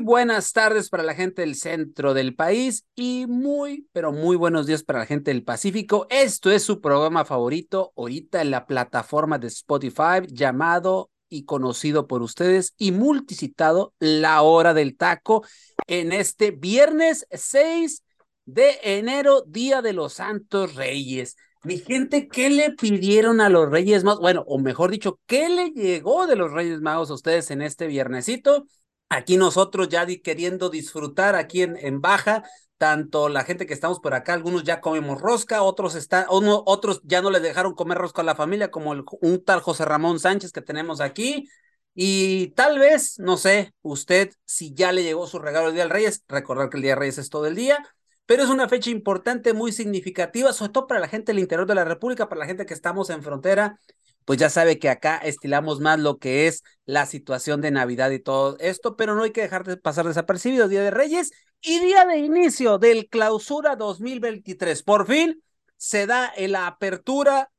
Buenas tardes para la gente del centro del país y muy, pero muy buenos días para la gente del Pacífico. Esto es su programa favorito ahorita en la plataforma de Spotify llamado y conocido por ustedes y multicitado La Hora del Taco en este viernes 6 de enero, Día de los Santos Reyes. Mi gente, ¿qué le pidieron a los Reyes Magos? Bueno, o mejor dicho, ¿qué le llegó de los Reyes Magos a ustedes en este viernesito? Aquí nosotros ya queriendo disfrutar aquí en, en Baja, tanto la gente que estamos por acá, algunos ya comemos rosca, otros están, uno, otros ya no les dejaron comer rosca a la familia, como el, un tal José Ramón Sánchez que tenemos aquí. Y tal vez, no sé, usted si ya le llegó su regalo el Día del Reyes, recordar que el Día de Reyes es todo el día, pero es una fecha importante, muy significativa, sobre todo para la gente del interior de la República, para la gente que estamos en frontera, pues ya sabe que acá estilamos más lo que es la situación de Navidad y todo esto, pero no hay que dejar de pasar desapercibido Día de Reyes y día de inicio del clausura 2023. Por fin se da la apertura,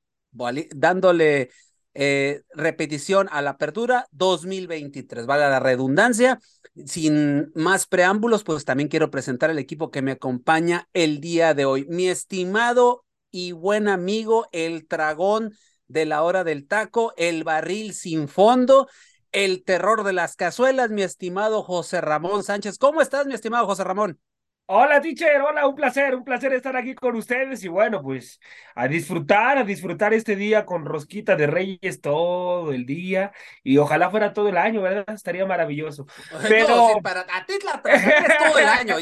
dándole eh, repetición a la apertura 2023, vale la redundancia. Sin más preámbulos, pues también quiero presentar el equipo que me acompaña el día de hoy. Mi estimado y buen amigo, el dragón de la hora del taco, el barril sin fondo, el terror de las cazuelas, mi estimado José Ramón Sánchez. ¿Cómo estás, mi estimado José Ramón? Hola, teacher, hola, un placer, un placer estar aquí con ustedes y bueno, pues a disfrutar, a disfrutar este día con rosquita de reyes todo el día y ojalá fuera todo el año, ¿verdad? Estaría maravilloso. Pero no, sí, para a ti la es todo el año.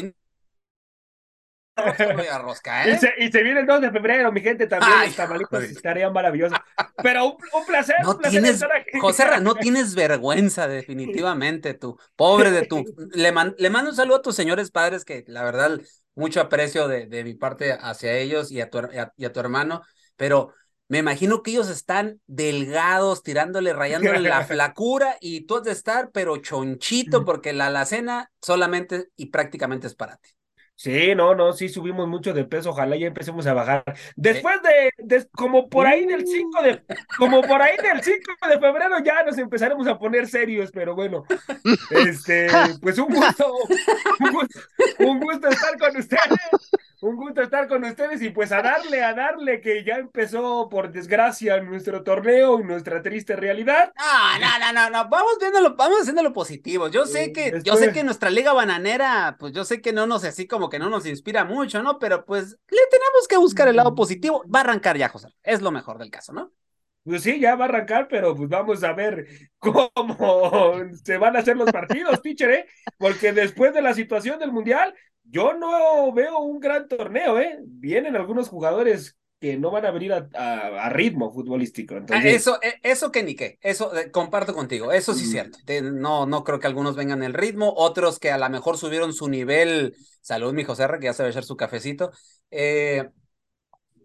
Rosca, ¿eh? y, se, y, se, viene el 2 de febrero, mi gente, también Ay, los tamalitos estarían maravillosos. Pero un, un placer, no un placer tienes, estar aquí. José, no tienes vergüenza, definitivamente, tú. Pobre de tú. Le, man, le mando un saludo a tus señores padres, que la verdad, mucho aprecio de, de mi parte hacia ellos y a, tu, a, y a tu hermano, pero me imagino que ellos están delgados, tirándole, rayándole la flacura y tú has de estar, pero chonchito, porque la alacena solamente y prácticamente es para ti. Sí, no, no, sí subimos mucho de peso, ojalá ya empecemos a bajar. Después de, de como por ahí del 5 de, como por ahí del 5 de febrero ya nos empezaremos a poner serios, pero bueno, este, pues un gusto, un gusto, un gusto estar con ustedes, un gusto estar con ustedes y pues a darle, a darle que ya empezó por desgracia nuestro torneo y nuestra triste realidad. No, no, no, no, no, vamos viéndolo, vamos haciéndolo positivo. Yo sé que, Después... yo sé que nuestra liga bananera, pues yo sé que no nos así como que no nos inspira mucho, ¿no? Pero pues le tenemos que buscar el lado positivo. Va a arrancar ya, José. Es lo mejor del caso, ¿no? Pues sí, ya va a arrancar, pero pues vamos a ver cómo se van a hacer los partidos, teacher, ¿eh? Porque después de la situación del Mundial, yo no veo un gran torneo, ¿eh? Vienen algunos jugadores que no van a venir a, a, a ritmo futbolístico. Entonces... Ah, eso, eso que ni qué, eso eh, comparto contigo, eso sí es cierto. No, no creo que algunos vengan el ritmo, otros que a lo mejor subieron su nivel. Salud, mi José R, que ya se va a echar su cafecito. Eh,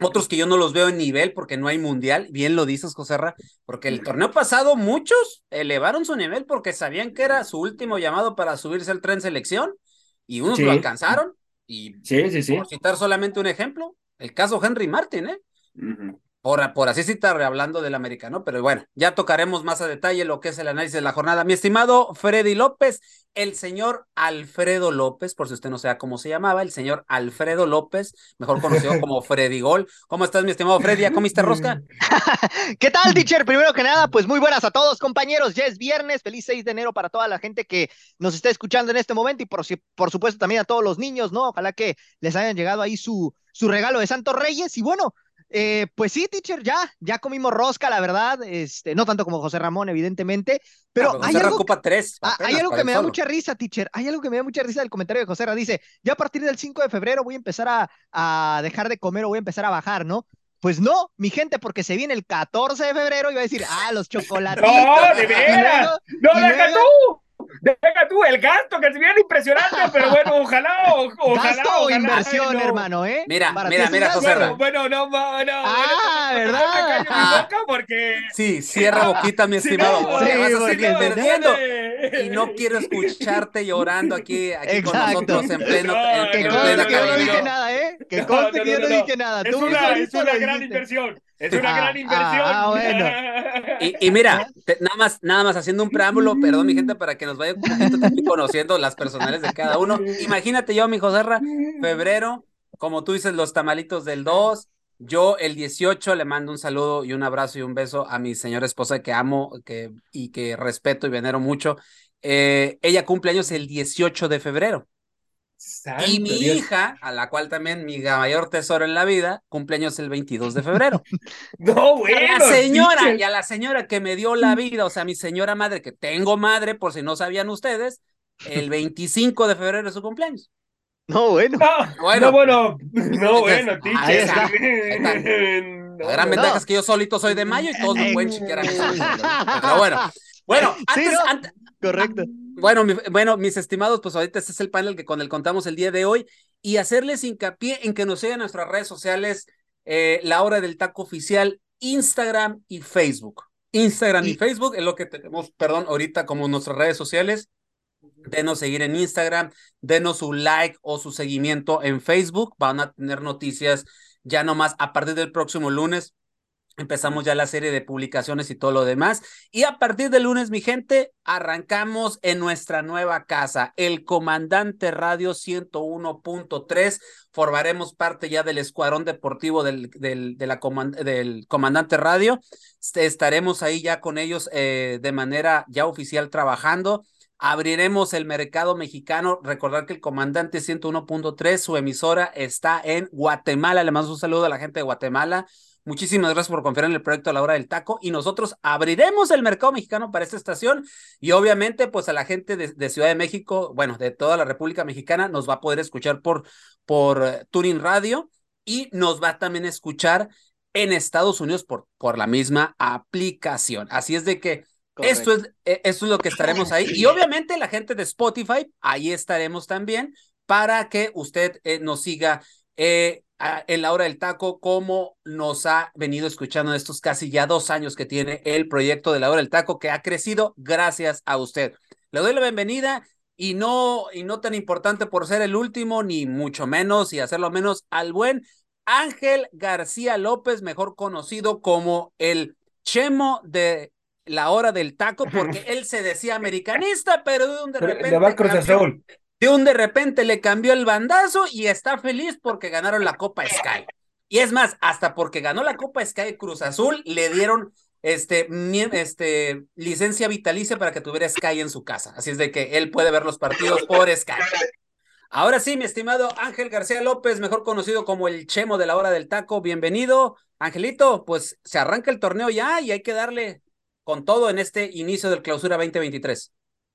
otros que yo no los veo en nivel porque no hay mundial, bien lo dices, José porque el torneo pasado muchos elevaron su nivel porque sabían que era su último llamado para subirse al tren selección y unos sí. lo alcanzaron. Y sí, sí, sí. por citar solamente un ejemplo, el caso Henry Martin, ¿eh? Uh -huh. Por, por así citar, hablando del americano, pero bueno, ya tocaremos más a detalle lo que es el análisis de la jornada. Mi estimado Freddy López, el señor Alfredo López, por si usted no sabe cómo se llamaba, el señor Alfredo López, mejor conocido como Freddy Gol. ¿Cómo estás, mi estimado Freddy? ¿Ya comiste rosca? ¿Qué tal, teacher? Primero que nada, pues muy buenas a todos, compañeros. Ya es viernes, feliz 6 de enero para toda la gente que nos está escuchando en este momento y por, por supuesto también a todos los niños, ¿no? Ojalá que les hayan llegado ahí su, su regalo de Santos Reyes. Y bueno, eh, pues sí, teacher, ya, ya comimos rosca, la verdad, este, no tanto como José Ramón, evidentemente, pero hay algo, tres, ah, hay algo que me da mucha risa, teacher, hay algo que me da mucha risa del comentario de José Ramón, dice, ya a partir del 5 de febrero voy a empezar a, a dejar de comer o voy a empezar a bajar, ¿no? Pues no, mi gente, porque se viene el 14 de febrero y va a decir, ah, los chocolates. No, de veras. No, deja tú. Deja tú el gasto que se viene impresionante, pero bueno, ojalá, ojalá. Gasto o inversión, hermano, ¿eh? Mira, mira, mira, José Bueno, bueno, no, no, no. Ah, ¿verdad? Ah, porque... Sí, cierra boquita, mi estimado. Sí, porque vas a seguir entendiendo. Y no quiero escucharte llorando aquí, aquí con nosotros en pleno. No, que conste que yo no dije nada, ¿eh? Que conste que yo no dije nada. Es una, es una gran inversión. Es una gran inversión. Ah, bueno. Y, y mira, te, nada más, nada más haciendo un preámbulo, perdón, mi gente, para que nos vaya conociendo las personales de cada uno. Imagínate yo, mi Joserra, febrero, como tú dices, los tamalitos del 2. Yo el 18 le mando un saludo y un abrazo y un beso a mi señora esposa que amo que, y que respeto y venero mucho. Eh, ella cumple años el 18 de febrero. Santo y mi Dios. hija, a la cual también mi mayor tesoro en la vida, cumpleaños el 22 de febrero. No, Y bueno. a la señora, teacher. y a la señora que me dio la vida, o sea, mi señora madre, que tengo madre, por si no sabían ustedes, el 25 de febrero es su cumpleaños. No, bueno. No, Bueno. no, bueno, no, bueno, ahí teacher. está, No, La gran no. ventaja es que yo solito soy de mayo y todos me pueden chiquear a mí. Pero bueno, bueno, Sí, antes, no. ante- Correcto. Bueno, mi- bueno, mis estimados, pues ahorita este es el panel que con el contamos el día de hoy y hacerles hincapié en que nos sigan nuestras redes sociales, eh, la hora del taco oficial, Instagram y Facebook. Instagram y, Y- Facebook es lo que tenemos, perdón, ahorita como nuestras redes sociales. Denos seguir en Instagram, denos su like o su seguimiento en Facebook. Van a tener noticias ya nomás a partir del próximo lunes. Empezamos ya la serie de publicaciones y todo lo demás. Y a partir del lunes, mi gente, arrancamos en nuestra nueva casa, el Comandante Radio 101.3. Formaremos parte ya del escuadrón deportivo del, del, de la coman- del Comandante Radio. Estaremos ahí ya con ellos eh, de manera ya oficial trabajando. Abriremos el mercado mexicano. Recordar que el Comandante 101.3, su emisora está en Guatemala. Le mando un saludo a la gente de Guatemala. Muchísimas gracias por confiar en el proyecto a la hora del taco y nosotros abriremos el mercado mexicano para esta estación y obviamente pues a la gente de, de Ciudad de México, bueno, de toda la República Mexicana nos va a poder escuchar por, por uh, Tuning Radio y nos va a también escuchar en Estados Unidos por, por la misma aplicación. Así es de que esto es, eh, esto es lo que estaremos ahí. Y obviamente la gente de Spotify, ahí estaremos también para que usted eh, nos siga eh, a, en la hora del taco, como nos ha venido escuchando en estos casi ya dos años que tiene el proyecto de la hora del taco, que ha crecido gracias a usted. Le doy la bienvenida y no, y no tan importante por ser el último, ni mucho menos, y hacerlo menos, al buen Ángel García López, mejor conocido como el Chemo de la hora del taco, porque él se decía americanista, pero de un de repente. Le va a Cruz cambió- Azul. De un de repente le cambió el bandazo y está feliz porque ganaron la Copa Sky. Y es más, hasta porque ganó la Copa Sky Cruz Azul, le dieron este, este, licencia vitalicia para que tuviera Sky en su casa. Así es de que él puede ver los partidos por Sky. Ahora sí, mi estimado Ángel García López, mejor conocido como el Chemo de la hora del taco, bienvenido. Angelito, pues se arranca el torneo ya y hay que darle con todo en este inicio del clausura 2023.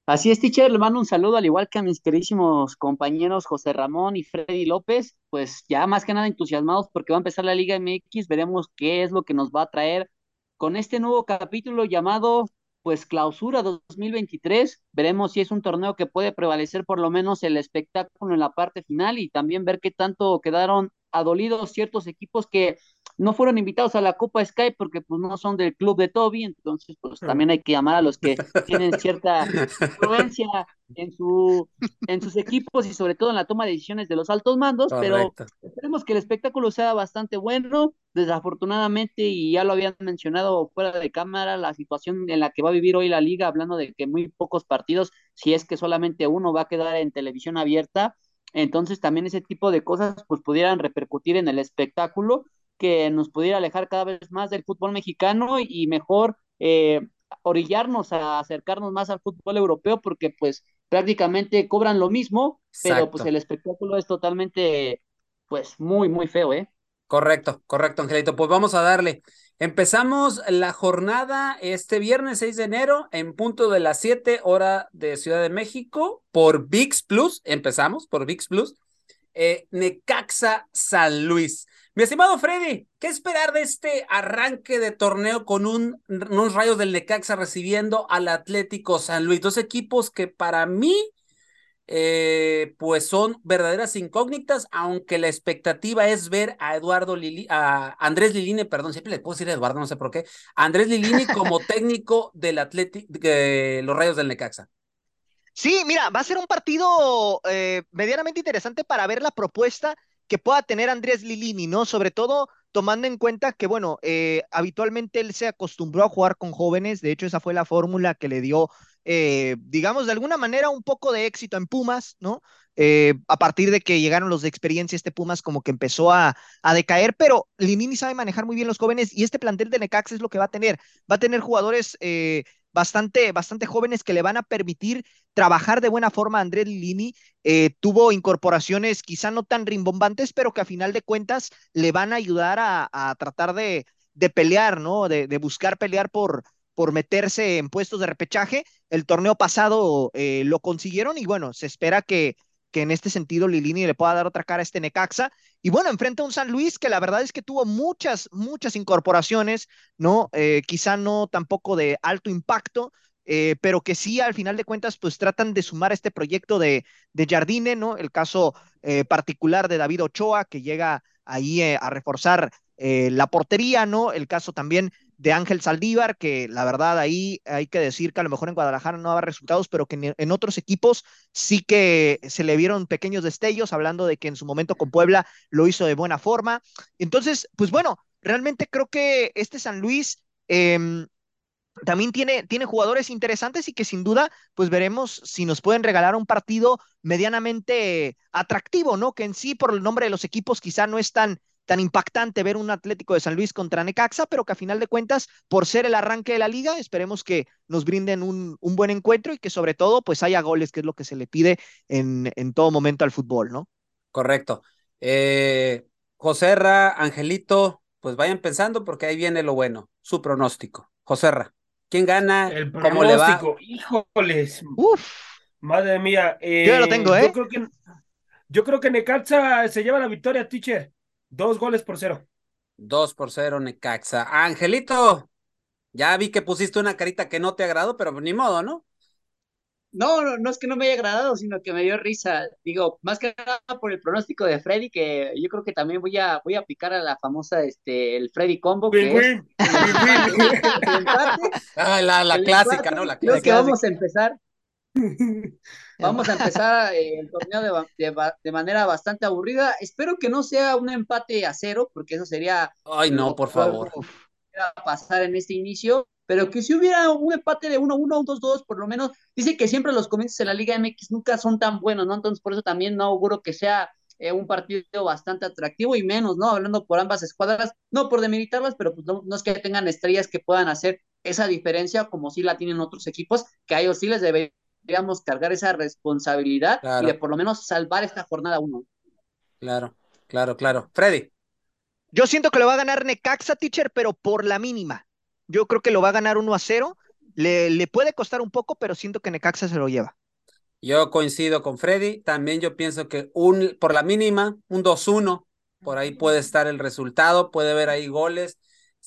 Así es, teacher, le mando un saludo al igual que a mis queridísimos compañeros José Ramón y Freddy López, pues ya más que nada entusiasmados porque va a empezar la Liga MX, veremos qué es lo que nos va a traer con este nuevo capítulo llamado pues Clausura 2023, veremos si es un torneo que puede prevalecer por lo menos el espectáculo en la parte final y también ver qué tanto quedaron adolidos ciertos equipos que no fueron invitados a la Copa Sky porque pues no son del club de Toby, entonces pues también hay que llamar a los que tienen cierta influencia en su en sus equipos y sobre todo en la toma de decisiones de los altos mandos, pero esperemos que el espectáculo sea bastante bueno. Desafortunadamente, y ya lo habían mencionado fuera de cámara, la situación en la que va a vivir hoy la liga, hablando de que muy pocos partidos, si es que solamente uno va a quedar en televisión abierta, entonces también ese tipo de cosas pues pudieran repercutir en el espectáculo que nos pudiera alejar cada vez más del fútbol mexicano y mejor eh, orillarnos a acercarnos más al fútbol europeo porque pues prácticamente cobran lo mismo, pero pues el espectáculo es totalmente pues muy, muy feo, ¿eh? Correcto, correcto, Angelito. Pues vamos a darle. Empezamos la jornada este viernes 6 de enero en punto de las 7 hora de Ciudad de México por VIX Plus. Empezamos por VIX Plus. Eh, Necaxa San Luis. Mi estimado Freddy, ¿qué esperar de este arranque de torneo con un, unos rayos del Necaxa recibiendo al Atlético San Luis? Dos equipos que para mí, eh, pues son verdaderas incógnitas, aunque la expectativa es ver a Eduardo Lili, a Andrés Lilini, perdón, siempre le puedo decir a Eduardo, no sé por qué, Andrés Lilini como técnico del Atlético, de los rayos del Necaxa. Sí, mira, va a ser un partido eh, medianamente interesante para ver la propuesta que pueda tener Andrés Lilini, ¿no? Sobre todo tomando en cuenta que, bueno, eh, habitualmente él se acostumbró a jugar con jóvenes, de hecho esa fue la fórmula que le dio, eh, digamos, de alguna manera un poco de éxito en Pumas, ¿no? Eh, a partir de que llegaron los de experiencia, este Pumas como que empezó a, a, decaer, pero Lilini sabe manejar muy bien los jóvenes y este plantel de Necax es lo que va a tener, va a tener jugadores bastante, bastante jóvenes que le van a permitir trabajar de buena forma a Andrés Lilini. Eh, tuvo incorporaciones quizá no tan rimbombantes, pero que a final de cuentas le van a ayudar a, tratar de, de, pelear, ¿no? De, de, buscar pelear por, por meterse en puestos de repechaje. El torneo pasado eh, lo consiguieron y bueno, se espera que, que en este sentido Lilini le pueda dar otra cara a este Necaxa. Y bueno, enfrenta a un San Luis que la verdad es que tuvo muchas, muchas incorporaciones, ¿no? Eh, quizá no tampoco de alto impacto, eh, pero que sí, al final de cuentas, pues tratan de sumar este proyecto de, de Jardine, ¿no? El caso particular de David Ochoa, que llega ahí a reforzar la portería, ¿no? El caso también de Ángel Saldívar, que la verdad ahí hay que decir que a lo mejor en Guadalajara no daba resultados, pero que en, otros equipos sí que se le vieron pequeños destellos, hablando de que en su momento con Puebla lo hizo de buena forma. Entonces, pues bueno, realmente creo que este San Luis em, también tiene, tiene jugadores interesantes y que sin duda, pues veremos si nos pueden regalar un partido medianamente atractivo, ¿no? Que en sí, por el nombre de los equipos, quizá no es tan tan impactante ver un Atlético de San Luis contra Necaxa, pero que a final de cuentas, por ser el arranque de la liga, esperemos que nos brinden un, un buen encuentro y que sobre todo pues haya goles, que es lo que se le pide en, en todo momento al fútbol, ¿no? Correcto. Eh, Joserra, Angelito, pues vayan pensando porque ahí viene lo bueno, su pronóstico. Joserra, ¿quién gana? El ¿Cómo le va? Híjoles. Uf. Madre mía. yo ya lo eh, tengo, ¿eh? Yo creo que, yo creo que Necaxa se lleva la victoria, teacher. Dos goles por cero. Dos por cero, Necaxa. Angelito, ya vi que pusiste una carita que no te agradó, pero ni modo, ¿no? No, no, no es que no me haya agradado, sino que me dio risa. Digo, más que nada por el pronóstico de Freddy, que yo creo que también voy a, voy a aplicar a la famosa, este, el Freddy Combo. Que ah, la, la clásica, ¿no? La clásica. Creo que vamos a empezar Vamos a empezar eh, el torneo de, manera bastante aburrida. Espero que no sea un empate a cero, porque eso sería. Ay, no, por favor. pasar en este inicio, pero que si hubiera un empate de 1-1, un 2-2, por lo menos. Dice que siempre los comienzos en la Liga MX nunca son tan buenos, ¿no? Entonces, por eso también no auguro que sea eh, un partido bastante atractivo y menos, ¿no? Hablando por ambas escuadras, no por demilitarlas, pero pues no, no es que tengan estrellas que puedan hacer esa diferencia como si la tienen otros equipos, que a ellos sí les debe digamos, cargar esa responsabilidad y de por lo menos salvar esta jornada uno. Claro, claro, claro. Freddy. Yo siento que lo va a ganar Necaxa, teacher, pero por la mínima. Yo creo que lo va a ganar 1 a 0. Le, le puede costar un poco, pero siento que Necaxa se lo lleva. Yo coincido con Freddy. También yo pienso que un, por la mínima, un 2-1, por ahí puede estar el resultado, puede haber ahí goles.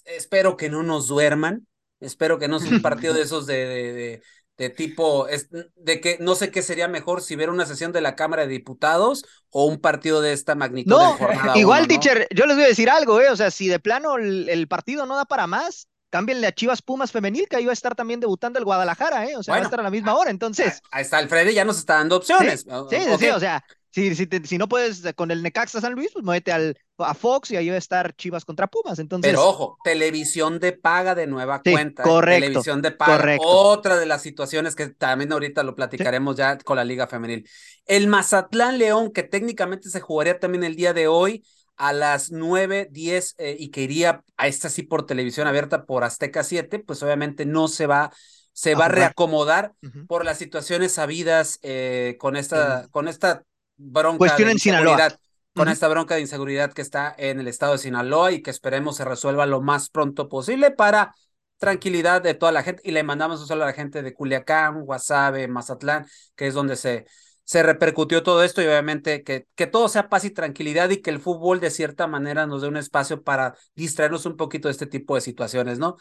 Espero que no nos duerman. Espero que no sea un partido de esos de, de tipo, de que no sé qué sería mejor si ver una sesión de la Cámara de Diputados o un partido de esta magnitud. No, igual, teacher, yo les voy a decir algo, ¿eh? O sea, si de plano el, partido no da para más, cámbienle a Chivas Pumas Femenil, que ahí va a estar también debutando el Guadalajara, ¿eh? O sea, va a estar a la misma hora, entonces. Ahí está el Freddy, ya nos está dando opciones. Sí, sí, o sea, si, si, si, no puedes con el Necaxa San Luis, pues muévete al, a Fox y ahí va a estar Chivas contra Pumas. Entonces... Pero ojo, televisión de paga de nueva cuenta. ¿eh? Correcto. Televisión de paga. Otra de las situaciones que también ahorita lo platicaremos ya con la Liga Femenil. El Mazatlán León, que técnicamente se jugaría también el día de hoy a las 9, 10 eh, y que iría a esta sí por televisión abierta por Azteca 7, pues obviamente no se va se va a reacomodar por las situaciones habidas eh, con esta con esta bronca Cuestión en Sinaloa con esta bronca de inseguridad que está en el estado de Sinaloa y que esperemos se resuelva lo más pronto posible para tranquilidad de toda la gente. Y le mandamos un saludo a la gente de Culiacán, Guasave, Mazatlán, que es donde se, se repercutió todo esto y obviamente que, que todo sea paz y tranquilidad y que el fútbol de cierta manera nos dé un espacio para distraernos un poquito de este tipo de situaciones, ¿no?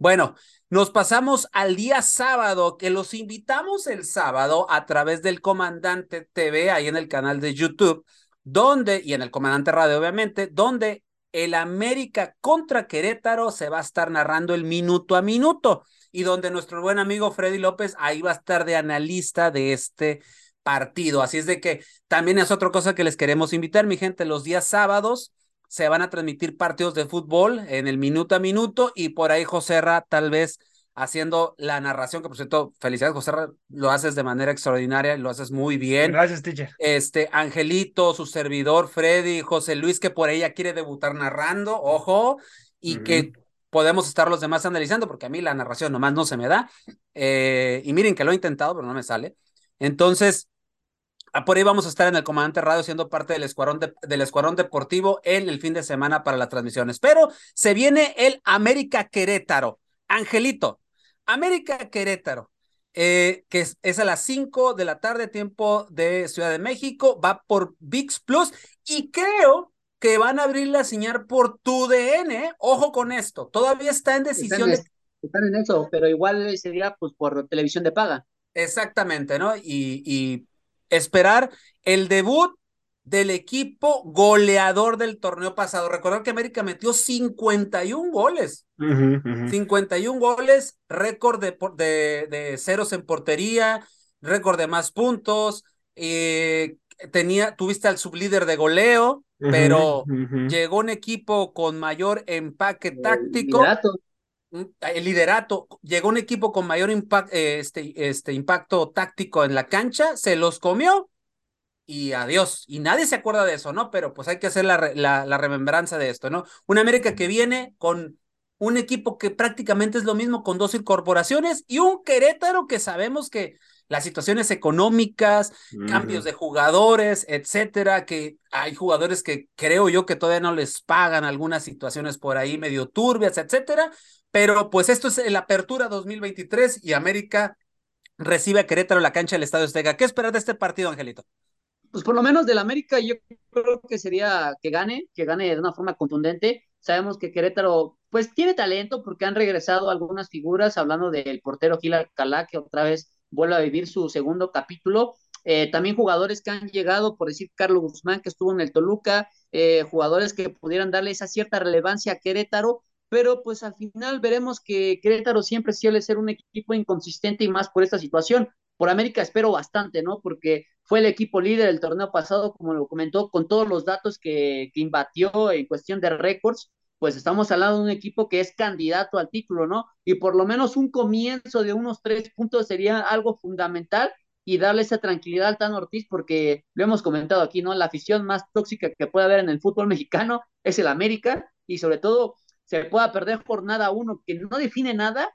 Bueno, nos pasamos al día sábado, que los invitamos el sábado a través del Comandante TV, ahí en el canal de YouTube donde, y en el Comandante Radio obviamente, donde el América contra Querétaro se va a estar narrando el minuto a minuto y donde nuestro buen amigo Freddy López ahí va a estar de analista de este partido. Así es de que también es otra cosa que les queremos invitar, mi gente, los días sábados se van a transmitir partidos de fútbol en el minuto a minuto y por ahí José Ra tal vez haciendo la narración, que por cierto, felicidades, José, lo haces de manera extraordinaria, lo haces muy bien. Gracias, teacher. Este, Angelito, su servidor, Freddy, José Luis, que por ella quiere debutar narrando, ojo, y que podemos estar los demás analizando, porque a mí la narración nomás no se me da. Eh, y miren que lo he intentado, pero no me sale. Entonces, por ahí vamos a estar en el Comandante Radio siendo parte del escuadrón, del escuadrón deportivo en el fin de semana para las transmisiones. Pero se viene el América Querétaro. Angelito, América Querétaro, eh, que es, a las 5 de la tarde, tiempo de Ciudad de México, va por VIX Plus y creo que van a abrir la señal por tu DN. Ojo con esto, todavía está en decisión. Están, en eso, pero igual sería pues por televisión de paga. Exactamente, ¿no? Y, y esperar el debut del equipo goleador del torneo pasado. Recordar que América metió 51 goles. 51 goles, récord de, de, de, ceros en portería, récord de más puntos. Eh, tenía, tuviste al sublíder de goleo, pero llegó un equipo con mayor empaque táctico. Liderato. Mm, el liderato, llegó un equipo con mayor impact, eh, este, este impacto táctico en la cancha, se los comió y adiós. Y nadie se acuerda de eso, ¿no? Pero pues hay que hacer la, la, remembranza de esto, ¿no? Una América que viene con un equipo que prácticamente es lo mismo con dos incorporaciones y un Querétaro que sabemos que las situaciones económicas, cambios de jugadores, etcétera, que hay jugadores que creo yo que todavía no les pagan algunas situaciones por ahí medio turbias, etcétera, pero pues esto es la apertura 2023 y América recibe a Querétaro la cancha del Estadio Estega. ¿Qué esperar de este partido, Angelito? pues por lo menos del América yo creo que sería que gane, que gane de una forma contundente. Sabemos que Querétaro pues tiene talento porque han regresado algunas figuras, hablando del portero Gil Alcalá, que otra vez vuelve a vivir su segundo capítulo. Eh, también jugadores que han llegado, por decir Carlos Guzmán, que estuvo en el Toluca, eh, jugadores que pudieran darle esa cierta relevancia a Querétaro, pero pues al final veremos que Querétaro siempre suele ser un equipo inconsistente y más por esta situación. Por América espero bastante, ¿no? Porque fue el equipo líder del torneo pasado, como lo comentó, con todos los datos que, que imbatió en cuestión de récords, pues estamos hablando de un equipo que es candidato al título, ¿no? Y por lo menos un comienzo de unos tres puntos sería algo fundamental y darle esa tranquilidad al Tan Ortiz, porque lo hemos comentado aquí, ¿no? La afición más tóxica que puede haber en el fútbol mexicano es el América, y sobre todo se pueda perder jornada uno que no define nada,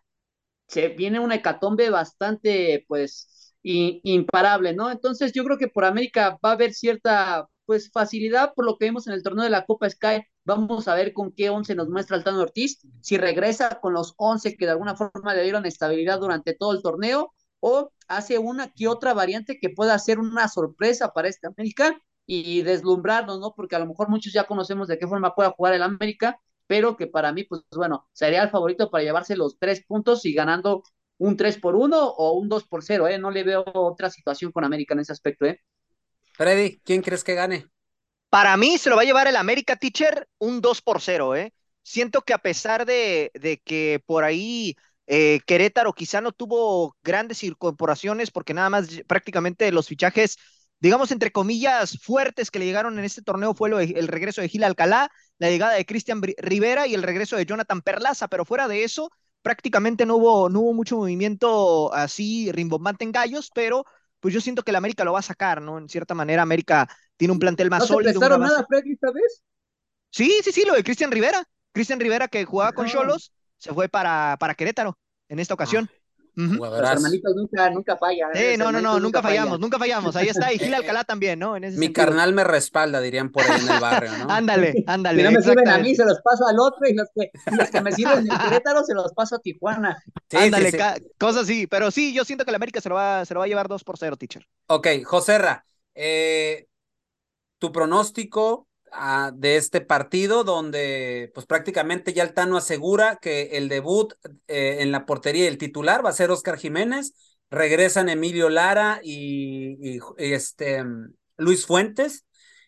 se viene una hecatombe bastante, pues, imparable, ¿no? Entonces yo creo que por América va a haber cierta, pues, facilidad por lo que vimos en el torneo de la Copa Sky. Vamos a ver con qué once nos muestra Altano Ortiz, si regresa con los once que de alguna forma le dieron estabilidad durante todo el torneo, o hace una que otra variante que pueda ser una sorpresa para este América y deslumbrarnos, ¿no? Porque a lo mejor muchos ya conocemos de qué forma pueda jugar el América, pero que para mí, pues bueno, sería el favorito para llevarse los tres puntos y ganando un 3 por 1 o un 2 por 0, ¿eh? No le veo otra situación con América en ese aspecto, ¿eh? Freddy, ¿quién crees que gane? Para mí se lo va a llevar el América Teacher un 2 por 0, ¿eh? Siento que a pesar de, de que por ahí eh, Querétaro quizá no tuvo grandes incorporaciones porque nada más prácticamente los fichajes, digamos entre comillas, fuertes que le llegaron en este torneo fue lo, el regreso de Gil Alcalá, la llegada de Cristian Rivera y el regreso de Jonathan Perlaza, pero fuera de eso, prácticamente no hubo, no hubo mucho movimiento así rimbombante en gallos, pero pues yo siento que el América lo va a sacar, ¿no? En cierta manera, América tiene un plantel más ¿No sólido. ¿No nada, Freddy, esta vez? Sí, sí, sí, lo de Cristian Rivera. Cristian Rivera que jugaba con Cholos, se fue para, para Querétaro en esta ocasión. Ah. Uh -huh. Los hermanitos nunca, nunca fallan. ¿eh? no, no, no, nunca fallamos, falla. nunca fallamos. Ahí está, y Gil Alcalá también, ¿no? En ese Mi sentido. carnal me respalda, dirían por ahí en el barrio, ¿no? ándale, ándale. Si no me sirven a mí, se los paso al otro, y los que, los que me sirven en Querétaro se los paso a Tijuana. Sí, ándale, sí, sí. cosas así. Pero sí, yo siento que el América se lo va, se lo va a llevar 2 por 0, teacher. Ok, Joserra, eh, tu pronóstico uh, de este partido donde pues prácticamente ya el Tano asegura que el debut eh, en la portería el titular va a ser Oscar Jiménez, regresan Emilio Lara y, y, y este Luis Fuentes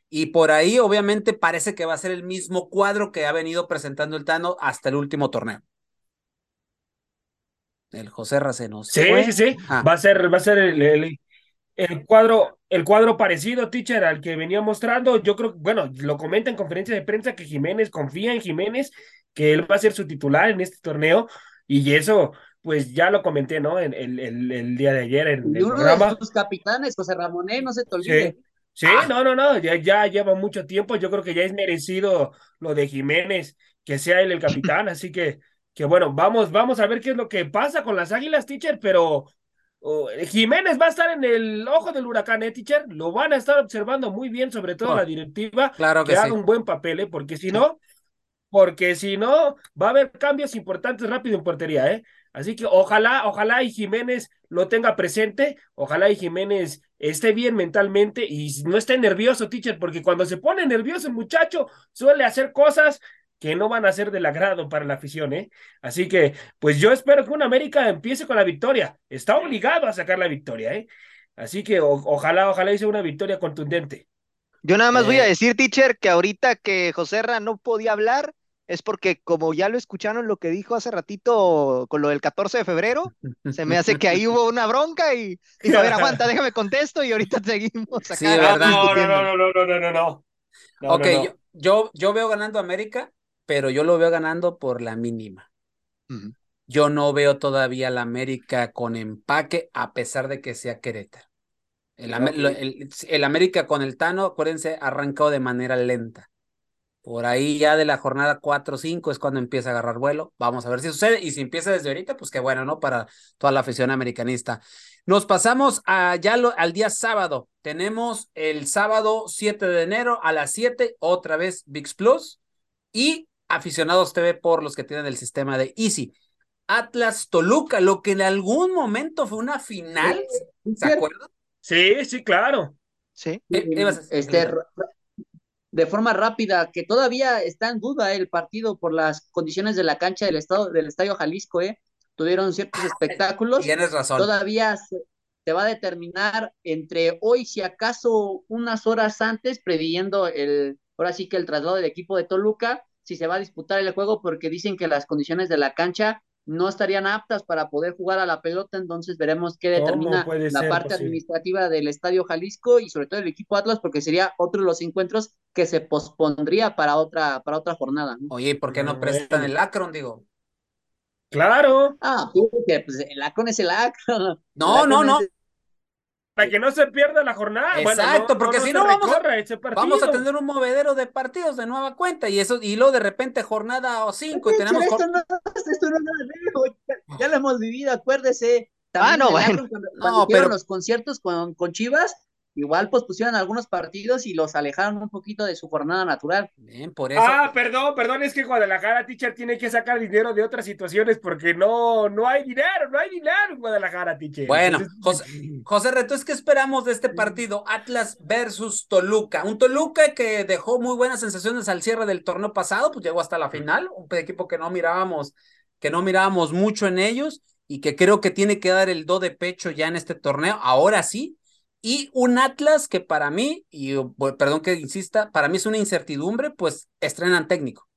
y por ahí obviamente parece que va a ser el mismo cuadro que ha venido presentando el Tano hasta el último torneo. El José Racenos. Sí, sí, sí. Ah. Va a ser, va a ser el, el, el cuadro, el cuadro parecido, teacher, al que venía mostrando. Yo creo, bueno, lo comenta en conferencia de prensa que Jiménez confía en Jiménez, que él va a ser su titular en este torneo, y eso, pues ya lo comenté, ¿no? En el, el, el día de ayer en y el uno programa. de sus capitanes, José Ramoné, no se te olvide. Sí. Sí, ah. no, no, no, ya, ya lleva mucho tiempo, yo creo que ya es merecido lo de Jiménez, que sea él el capitán, así que, que bueno, vamos, vamos a ver qué es lo que pasa con las Águilas, teacher, pero Oh, Jiménez va a estar en el ojo del huracán, ¿eh, teacher? Lo van a estar observando muy bien, sobre todo oh, la directiva, claro que, que sí. haga un buen papel, ¿eh? Porque si no, porque si no, va a haber cambios importantes rápido en portería, ¿eh? Así que ojalá, ojalá y Jiménez lo tenga presente, ojalá y Jiménez esté bien mentalmente y no esté nervioso, teacher, porque cuando se pone nervioso el muchacho suele hacer cosas que no van a ser del agrado para la afición, ¿eh? Así que, pues yo espero que un América empiece con la victoria. Está obligado a sacar la victoria, ¿eh? Así que o ojalá, ojalá hice una victoria contundente. Yo nada más eh... voy a decir, teacher, que ahorita que José Ra no podía hablar, es porque como ya lo escucharon lo que dijo hace ratito con lo del 14 de febrero, se me hace que ahí hubo una bronca y dijo, a ver, aguanta, déjame contesto y ahorita seguimos acá. Sí, ¿verdad? No, no, no, no, no, no, no, no. no ok, no, no. Yo, yo, yo veo ganando América, pero yo lo veo ganando por la mínima. Uh -huh. Yo no veo todavía la América con empaque, a pesar de que sea Querétaro. El, okay. el, el, América con el Tano, acuérdense, arrancado de manera lenta. Por ahí ya de la jornada 4 o 5 es cuando empieza a agarrar vuelo. Vamos a ver si sucede. Y si empieza desde ahorita, pues qué bueno, ¿no? Para toda la afición americanista. Nos pasamos a, ya lo, al día sábado. Tenemos el sábado 7 de enero a las 7, otra vez VIX Plus. Y Aficionados TV por los que tienen el sistema de Easy. Atlas Toluca, lo que en algún momento fue una final, ¿se ¿Sí? acuerdan? Sí, sí, claro. Sí. Este, de forma rápida, que todavía está en duda el partido por las condiciones de la cancha del estado del Estadio Jalisco, ¿eh? Tuvieron ciertos espectáculos. Tienes razón. Todavía se, se, va a determinar entre hoy, si acaso unas horas antes, previendo el, ahora sí que el traslado del equipo de Toluca, si se va a disputar el juego porque dicen que las condiciones de la cancha no estarían aptas para poder jugar a la pelota, entonces veremos qué determina la ser parte posible? administrativa del Estadio Jalisco y sobre todo el equipo Atlas porque sería otro de los encuentros que se pospondría para otra para otra jornada. ¿no? Oye, ¿por qué no, No, prestan bueno. el Akron, digo? Claro, Ah, fíjate, pues el Akron es el Akron. No, El no, no. es- para que no se pierda la jornada. Bueno, Exacto, no- porque no si no vamos a- ese partido. Vamos a tener un movedero de partidos de nueva cuenta y eso y luego de repente jornada o cinco y tenemos esto no, esto no es nada nuevo, ya, ya lo hemos vivido, acuérdese. También Ah, no, bueno. Cuando, No, cuando hicieron pero- los conciertos con, con Chivas, igual pues pusieron algunos partidos y los alejaron un poquito de su jornada natural. Bien, por eso. Ah, perdón, perdón, es que Guadalajara, teacher, tiene que sacar dinero de otras situaciones porque no, no hay dinero, no hay dinero en Guadalajara, teacher. Bueno, José, José Reto, es que esperamos de este partido Atlas versus Toluca. Un Toluca que dejó muy buenas sensaciones al cierre del torneo pasado, pues llegó hasta la final, un equipo que no mirábamos, que no mirábamos mucho en ellos. y que creo que tiene que dar el do de pecho ya en este torneo, ahora sí, y un Atlas que para mí, y perdón que insista, para mí es una incertidumbre, pues estrenan técnico.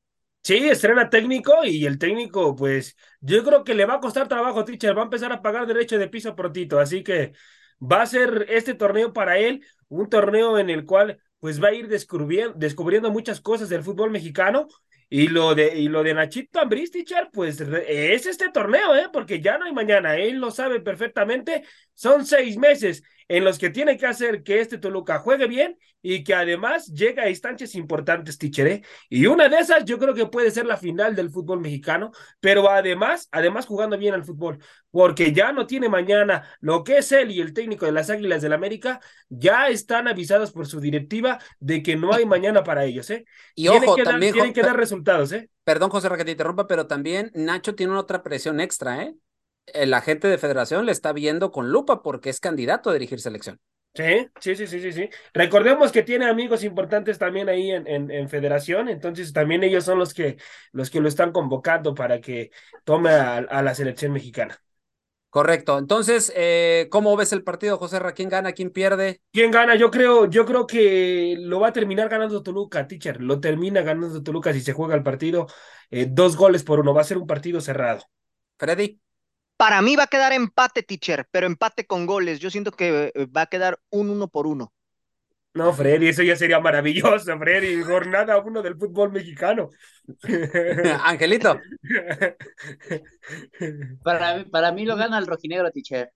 Sí, estrena técnico y el técnico, pues yo creo que le va a costar trabajo, teacher, va a empezar a pagar derecho de piso prontito, así que va a ser este torneo para él un torneo en el cual pues va a ir descubriendo, descubriendo muchas cosas del fútbol mexicano y lo de, y lo de Nachito Ambriz, pues es este torneo, ¿eh? Porque ya no hay mañana, él lo sabe perfectamente. Son seis meses en los que tiene que hacer que este Toluca juegue bien y que además llegue a instancias importantes, teacher, ¿eh? Y una de esas yo creo que puede ser la final del fútbol mexicano, pero además, además jugando bien al fútbol, porque ya no tiene mañana lo que es él y el técnico de las Águilas del la América, ya están avisados por su directiva de que no hay mañana para ellos, ¿eh? Y ojo, también, tienen que dar resultados ¿eh? Perdón, José, que te interrumpa, pero también Nacho tiene una otra presión extra, ¿eh? El agente de federación le está viendo con lupa porque es candidato a dirigir selección. Sí, sí, sí, sí, sí, Recordemos que tiene amigos importantes también ahí en, en, federación, entonces también ellos son los que, los que lo están convocando para que tome a la selección mexicana. Correcto. Entonces, eh, ¿cómo ves el partido, José Ra? ¿Quién gana? ¿Quién pierde? ¿Quién gana? Yo creo, yo creo que lo va a terminar ganando Toluca, teacher. Lo termina ganando Toluca si se juega el partido. Eh, dos goles por uno. Va a ser un partido cerrado. Freddy. Para mí va a quedar empate, teacher, pero empate con goles. Yo siento que eh, va a quedar un uno por uno. No, Freddy, eso ya sería maravilloso, Freddy. Jornada uno del fútbol mexicano. Angelito. Para, para mí lo gana el rojinegro, teacher.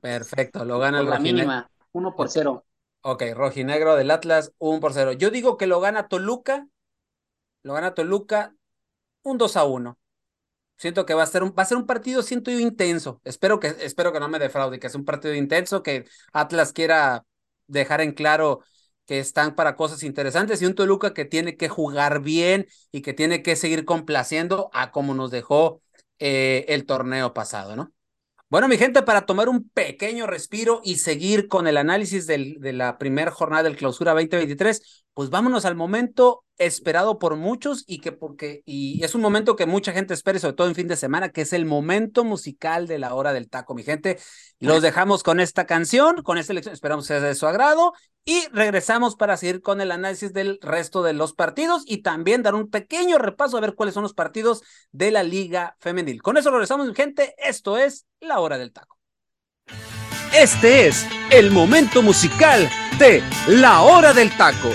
Perfecto, lo gana el rojinegro. La mínima, uno por cero. Ok, rojinegro del Atlas, uno por cero. Yo digo que lo gana Toluca. Lo gana Toluca, un 2 a 1. Siento que va a ser un, va a ser un partido, siento yo, intenso. Espero que, espero que no me defraude, que es un partido intenso, que Atlas quiera dejar en claro que están para cosas interesantes y un Toluca que tiene que jugar bien y que tiene que seguir complaciendo a como nos dejó eh, el torneo pasado, ¿no? Bueno, mi gente, para tomar un pequeño respiro y seguir con el análisis del, de la primera jornada del clausura 2023, pues vámonos al momento esperado por muchos y que porque, y es un momento que mucha gente espera, sobre todo en fin de semana, que es el momento musical de la hora del taco, mi gente. Los dejamos con esta canción, con esta elección, esperamos sea de su agrado y regresamos para seguir con el análisis del resto de los partidos y también dar un pequeño repaso a ver cuáles son los partidos de la Liga Femenil. Con eso regresamos, mi gente. Esto es la hora del taco. Este es el momento musical de la hora del taco.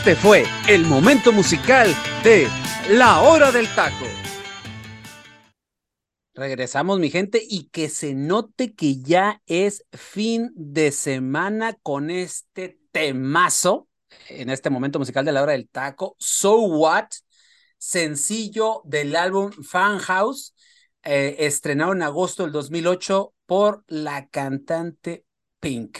Este fue el momento musical de La Hora del Taco. Regresamos, mi gente, y que se note que ya es fin de semana con este temazo, en este momento musical de la hora del taco, So What, sencillo del álbum Fan House, eh, estrenado en agosto del 2008 por la cantante Pink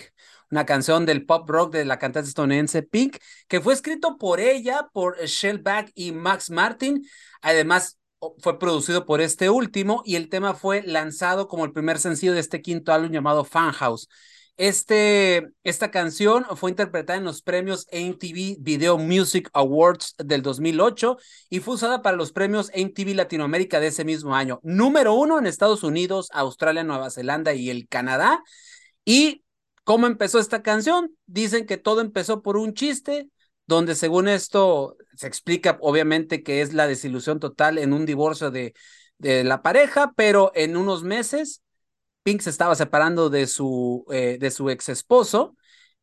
una canción del pop rock de la cantante estadounidense Pink, que fue escrito por ella, por Shellback y Max Martin. Además, fue producido por este último y el tema fue lanzado como el primer sencillo de este quinto álbum llamado Fan House. Este, esta canción fue interpretada en los premios MTV Video Music Awards del 2008 y fue usada para los premios MTV Latinoamérica de ese mismo año. Número uno en Estados Unidos, Australia, Nueva Zelanda y el Canadá. Y ¿Cómo empezó esta canción? Dicen que todo empezó por un chiste, donde según esto se explica obviamente que es la desilusión total en un divorcio de, de la pareja, pero en unos meses Pink se estaba separando de su, eh, de su ex esposo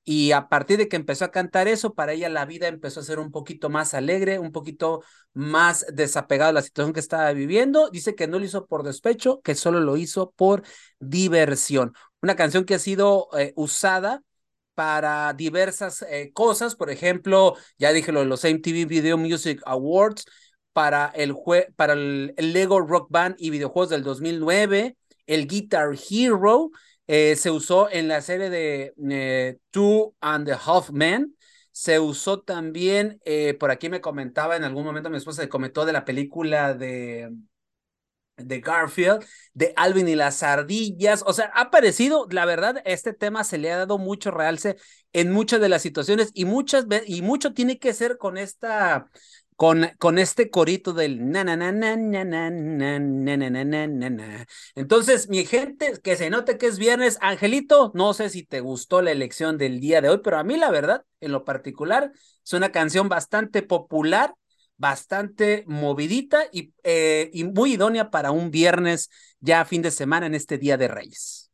y a partir de que empezó a cantar eso, para ella la vida empezó a ser un poquito más alegre, un poquito más desapegada de la situación que estaba viviendo. Dice que no lo hizo por despecho, que solo lo hizo por diversión. Una canción que ha sido eh, usada para diversas eh, cosas, por ejemplo, ya dije lo de los MTV Video Music Awards, para el, para el Lego Rock Band y videojuegos del 2009, el Guitar Hero, eh, se usó en la serie de Two and the Half Men. Se usó también, por aquí me comentaba en algún momento mi esposa se comentó de la película de, de Garfield, de Alvin y las ardillas. O sea, ha aparecido, la verdad, este tema se le ha dado mucho realce en muchas de las situaciones y muchas y mucho tiene que ser con esta con, con este corito del na Entonces, mi gente, que se note que es viernes, Angelito, no sé si te gustó la elección del día de hoy, pero a mí la verdad, en lo particular, es una canción bastante popular, bastante movidita y, eh, y muy idónea para un viernes ya fin de semana en este Día de Reyes.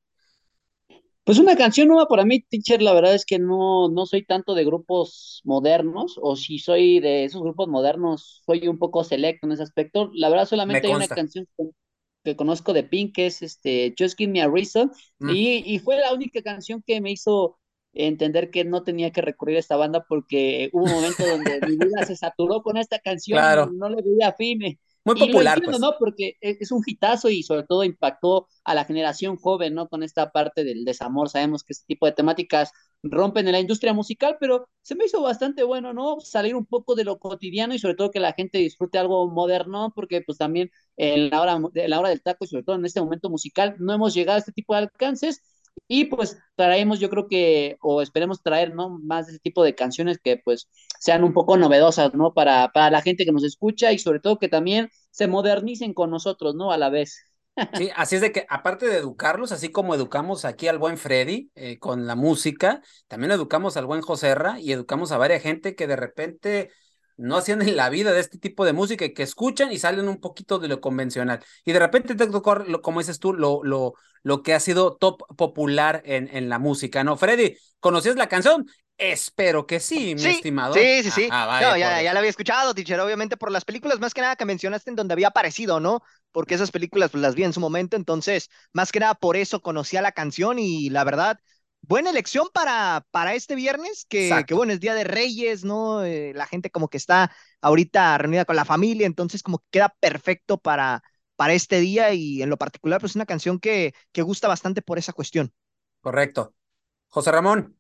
Pues una canción nueva para mí, teacher, la verdad es que no, no soy tanto de grupos modernos, o si soy de esos grupos modernos, soy un poco selecto en ese aspecto. La verdad solamente hay una canción que, conozco de Pink, que es este Just Give Me a Reason, mm. y, y fue la única canción que me hizo entender que no tenía que recurrir a esta banda porque hubo un momento donde mi vida se saturó con esta canción y no le veía fin. Muy popular. pues. ¿no? Porque e, es un hitazo y sobre todo impactó a la generación joven, ¿no? Con esta parte del desamor. Sabemos que este tipo de temáticas rompen en la industria musical, pero se me hizo bastante bueno, ¿no? Salir un poco de lo cotidiano y sobre todo que la gente disfrute algo moderno, porque pues también en la hora, en la hora del taco y sobre todo en este momento musical no hemos llegado a este tipo de alcances y pues traemos, yo creo que, o esperemos traer, ¿no? Más de ese tipo de canciones que pues sean un poco novedosas, ¿no? Para, para la gente que nos escucha y sobre todo que también se modernicen con nosotros, ¿no? A la vez. Sí, así es de que aparte de educarlos, así como educamos aquí al buen Freddy eh, con la música, también educamos al buen Joserra y educamos a varias gente que de repente no hacían en la vida de este tipo de música y que escuchan y salen un poquito de lo convencional. Y de repente te tocó, como dices tú, lo, lo, lo que ha sido top popular en, en la música, ¿no? Freddy, ¿conocías la canción? Espero que sí, mi estimado. Sí, sí, sí. Ah, no, ya, ya, la había escuchado, teacher, obviamente por las películas, más que nada que mencionaste en donde había aparecido, ¿no? Porque esas películas pues, las vi en su momento, entonces, más que nada por eso conocía la canción y la verdad, buena elección para, para este viernes, que, que, bueno, es Día de Reyes, ¿no? Eh, la gente como que está ahorita reunida con la familia, entonces como que queda perfecto para, para este día y en lo particular, pues una canción que, que gusta bastante por esa cuestión. Correcto. José Ramón.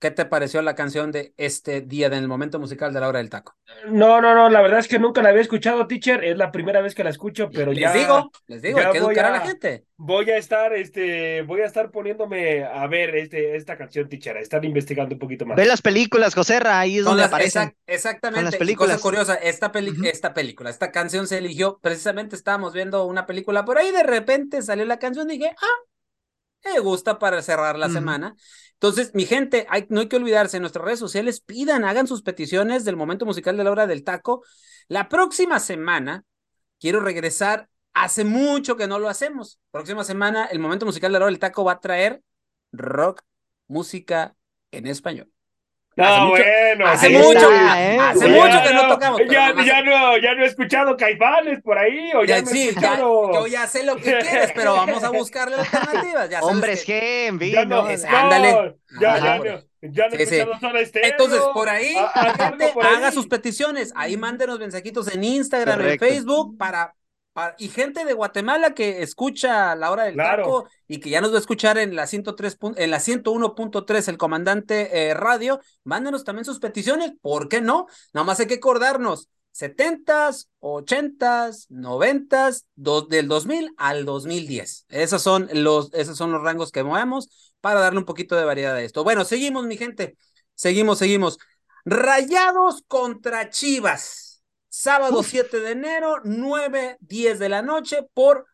¿Qué te pareció la canción de este día en el momento musical de la hora del taco? No, no, no, la verdad es que nunca la había escuchado, teacher, es la primera vez que la escucho, pero les ya. Les digo, les digo, hay que educar a, la gente. Voy a estar, este, voy a estar poniéndome a ver este, esta canción, teacher, a estar investigando un poquito más. Ve las películas, José Ra, ahí es donde aparecen. exactamente, las películas. cosa curiosa, esta, esta película, esta canción se eligió, precisamente estábamos viendo una película por ahí, de repente salió la canción y dije, ah, me gusta para cerrar la semana. Entonces, mi gente, hay, no hay que olvidarse, en nuestras redes sociales pidan, hagan sus peticiones del momento musical de la hora del taco. La próxima semana quiero regresar, hace mucho que no lo hacemos. Próxima semana, el momento musical de la hora del taco va a traer rock, música en español. No, bueno. Hace mucho, está, ¿eh? hace Ya mucho que no tocamos. Ya, nomás- ya no, ya no he escuchado caifanes por ahí, o ya, Ya, no he sí, ya- escuchado. yo ya sé lo que quieres, pero vamos a buscarle alternativas. Ya Hombres que- en Ya no, ¿no? es- no, ándale. ya, Ándale, ya, no, ahí. ya no he Sí, sí. Stereo. Entonces, por ahí, Ah, la algo gente por ahí. haga sus peticiones. Ahí mándenos mensajitos en Instagram, Correcto. en Facebook, para- y gente de Guatemala que escucha la hora del Claro. taco y que ya nos va a escuchar en la 103, pun- en la 101.3, el comandante eh, radio, mándenos también sus peticiones. ¿Por qué no? Nada más hay que acordarnos. 70s, 80s, 90s, do- del 2000 al 2010. Esos son los, esos son los rangos que movemos para darle un poquito de variedad a esto. Bueno, seguimos, mi gente. Seguimos, seguimos. Rayados contra Chivas. Sábado 7 de enero, 9, 10 de la noche por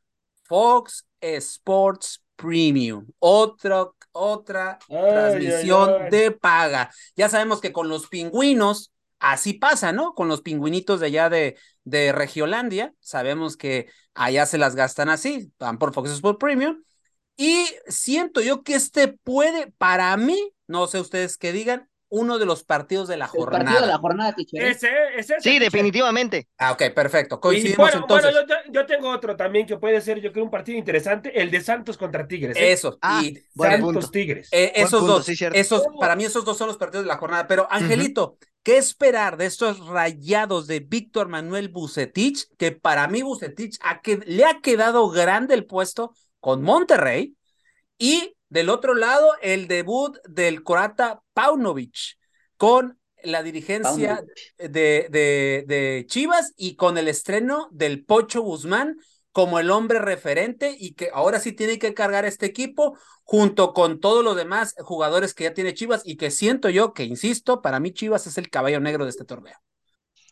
Fox Sports Premium. Otra, otra Ay, transmisión ay, ay. de paga. Ya sabemos que con los pingüinos, así pasa, ¿no? Con los pingüinitos de allá de, de Regiolandia, sabemos que allá se las gastan así, van por Fox Sports Premium. Y siento yo que este puede, para mí, no sé ustedes qué digan, uno de los partidos de la El jornada. partido de la jornada, teacher. ¿eh? Ese, ese, Sí, definitivamente. Ah, ok, perfecto. Coincidimos bueno, entonces. bueno, yo, te- yo tengo otro también que puede ser, yo creo, un partido interesante, el de Santos contra Tigres. ¿eh? Eso. Ah, y eh. Santos Tigres. eh, esos punto, dos, sí, cierto. esos, para mí esos dos son los partidos de la jornada. Pero, Angelito, ¿qué esperar de estos rayados de Víctor Manuel Bucetich? Que para mí Bucetich ha que, le ha quedado grande el puesto con Monterrey. Y del otro lado, el debut del Corata Paunovic con la dirigencia de, de, de Chivas y con el estreno del Pocho Guzmán como el hombre referente y que ahora sí tiene que cargar este equipo junto con todos los demás jugadores que ya tiene Chivas y que siento yo que, insisto, para mí Chivas es el caballo negro de este torneo.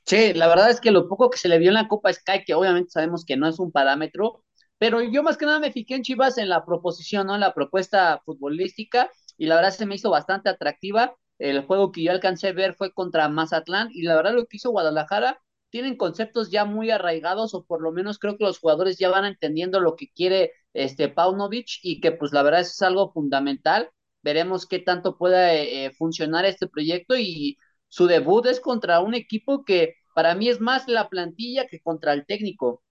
Sí, la verdad es que lo poco que se le vio en la Copa Sky, que obviamente sabemos que no es un parámetro, pero yo más que nada me fijé en Chivas en la proposición, ¿no? En la propuesta futbolística, y la verdad se me hizo bastante atractiva. El juego que yo alcancé a ver fue contra Mazatlán, y la verdad lo que hizo Guadalajara, tienen conceptos ya muy arraigados, o por lo menos creo que los jugadores ya van entendiendo lo que quiere este Paunovic, y que pues la verdad es algo fundamental. Veremos qué tanto pueda eh, funcionar este proyecto y su debut es contra un equipo que para mí es más la plantilla que contra el técnico.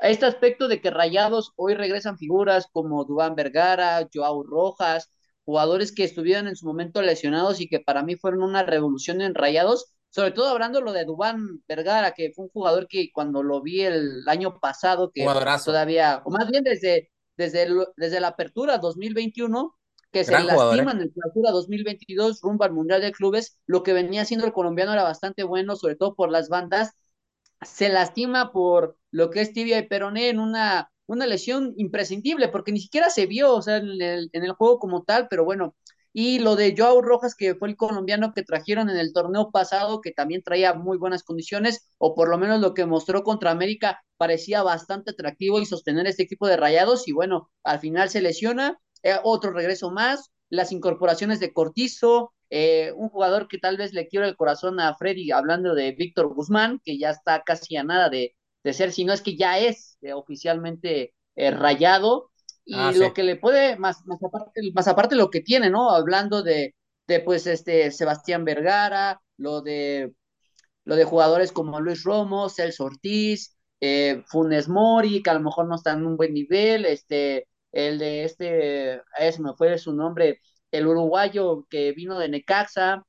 Este aspecto de que Rayados hoy regresan figuras como Dubán Vergara, Joao Rojas, jugadores que estuvieron en su momento lesionados y que para mí fueron una revolución en Rayados, sobre todo hablando lo de Dubán Vergara, que fue un jugador que cuando lo vi el año pasado, que Jugadorazo. todavía, o más bien desde, desde, el- desde la apertura 2021, que se Gran jugador, lastima en el clausura 2022 rumbo al Mundial de Clubes, lo que venía haciendo el colombiano era bastante bueno, sobre todo por las bandas, se lastima por lo que es tibia y peroné en una, una lesión imprescindible, porque ni siquiera se vio, o sea, en el, en el juego como tal, pero bueno. Y lo de Joao Rojas, que fue el colombiano que trajeron en el torneo pasado, que también traía muy buenas condiciones, o por lo menos lo que mostró contra América parecía bastante atractivo y sostener este equipo de rayados, y bueno, al final se lesiona, eh, otro regreso más, las incorporaciones de Cortizo, eh, un jugador que tal vez le quiero el corazón a Freddy, hablando de Víctor Guzmán, que ya está casi a nada de, de ser, si no es que ya es eh, oficialmente eh, rayado, y Ah, lo que le puede, más, más, aparte, más aparte lo que tiene, ¿no? Hablando de, de pues este Sebastián Vergara, lo de lo de jugadores como Luis Romo, Celso Ortiz, eh, Funes Mori, que a lo mejor no están en un buen nivel, este, el de este, ese me fue su nombre, el uruguayo que vino de Necaxa.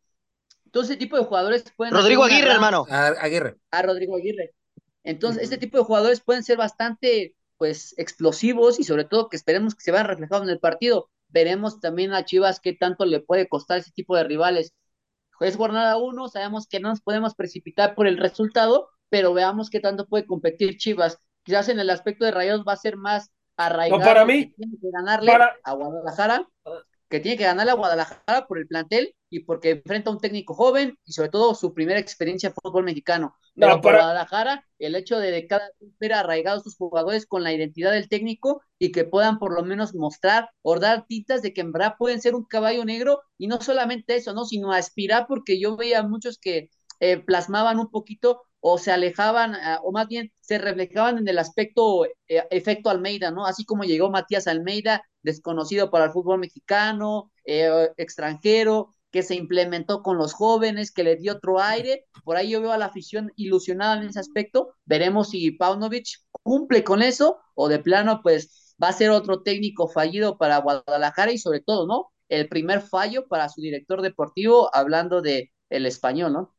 Todo ese tipo de jugadores pueden Rodrigo Aguirre, gran- hermano. A- Aguirre. a Rodrigo Aguirre. Entonces, Ujú. este tipo de jugadores pueden ser bastante, pues, explosivos y sobre todo que esperemos que se vean reflejados en el partido. Veremos también a Chivas qué tanto le puede costar ese tipo de rivales. Es jornada uno, sabemos que no nos podemos precipitar por el resultado, pero veamos qué tanto puede competir Chivas. Quizás en el aspecto de Rayados va a ser más arraigado. para mí, que ganarle para- a Guadalajara, que tiene que ganarle a Guadalajara por el plantel y porque enfrenta a un técnico joven y sobre todo su primera experiencia en fútbol mexicano. No, Pero para- Guadalajara, el hecho de, de cada vez ver arraigados sus jugadores con la identidad del técnico y que puedan por lo menos mostrar o dar tintas de que en verdad pueden ser un caballo negro y no solamente eso, ¿no? Sino aspirar porque yo veía muchos que eh, plasmaban un poquito o se alejaban, ah, o más bien se reflejaban en el aspecto eh, efecto Almeida, ¿no? Así como llegó Matías Almeida, desconocido para el fútbol mexicano, eh, extranjero, que se implementó con los jóvenes, que le dio otro aire. Por ahí yo veo a la afición ilusionada en ese aspecto. Veremos si Paunovic cumple con eso o de plano, pues va a ser otro técnico fallido para Guadalajara y sobre todo, ¿no? El primer fallo para su director deportivo, hablando de el español, ¿no?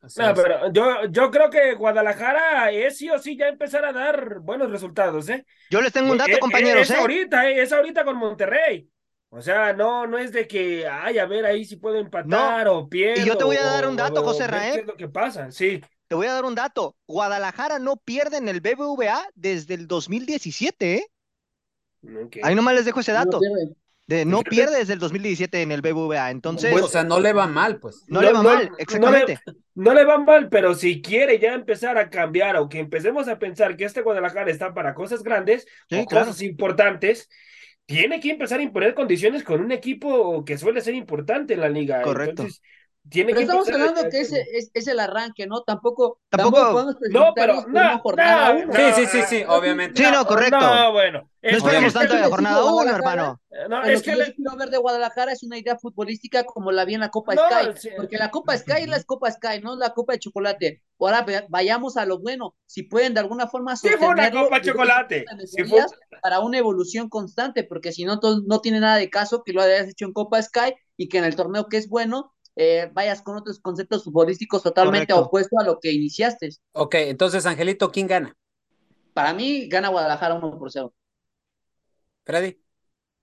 No, pero yo, yo creo que Guadalajara es sí o sí ya empezar a dar buenos resultados, ¿eh? Yo les tengo un dato, compañeros. Es, ahorita, es ahorita con Monterrey. O sea, no, no es de que, ay, a ver ahí si puedo empatar o pierdo. Y yo te voy a dar un dato, José Raúl. ¿Qué es lo que pasa? Sí. Te voy a dar un dato. Guadalajara no pierde en el BBVA desde el 2017, ¿eh? Ahí nomás les dejo ese dato. No de, no pierde desde el 2017 en el BBVA, entonces... o sea, no le va mal, pues. No, le va mal, exactamente. No le, va mal, pero si quiere ya empezar a cambiar o que empecemos a pensar que este Guadalajara está para cosas grandes o cosas importantes, tiene que empezar a imponer condiciones con un equipo que suele ser importante en la liga. Correcto. Tiene pero que estamos hablando que ese es, el arranque, ¿no? Tampoco, tampoco, podemos no, pero no, jornada uno. Sí, sí, sí, sí, obviamente. Sí, no, correcto. No, bueno. No esperemos tanto de la jornada uno, hermano. No, es que, que yo quiero ver de Guadalajara es una idea futbolística como la vi en la Copa Sky, porque la Copa Sky es la Copa Sky, no la Copa de Chocolate. Ahora vayamos a lo bueno, si pueden de alguna forma. Sí, una Copa Chocolate. Para una evolución constante, porque si no, no tiene nada de caso que lo hayas hecho en Copa Sky y que en el torneo que es bueno eh, vayas con otros conceptos futbolísticos totalmente opuestos a lo que iniciaste. Ok, entonces, Angelito, ¿quién gana? Para mí, gana Guadalajara 1 por 0. Freddy.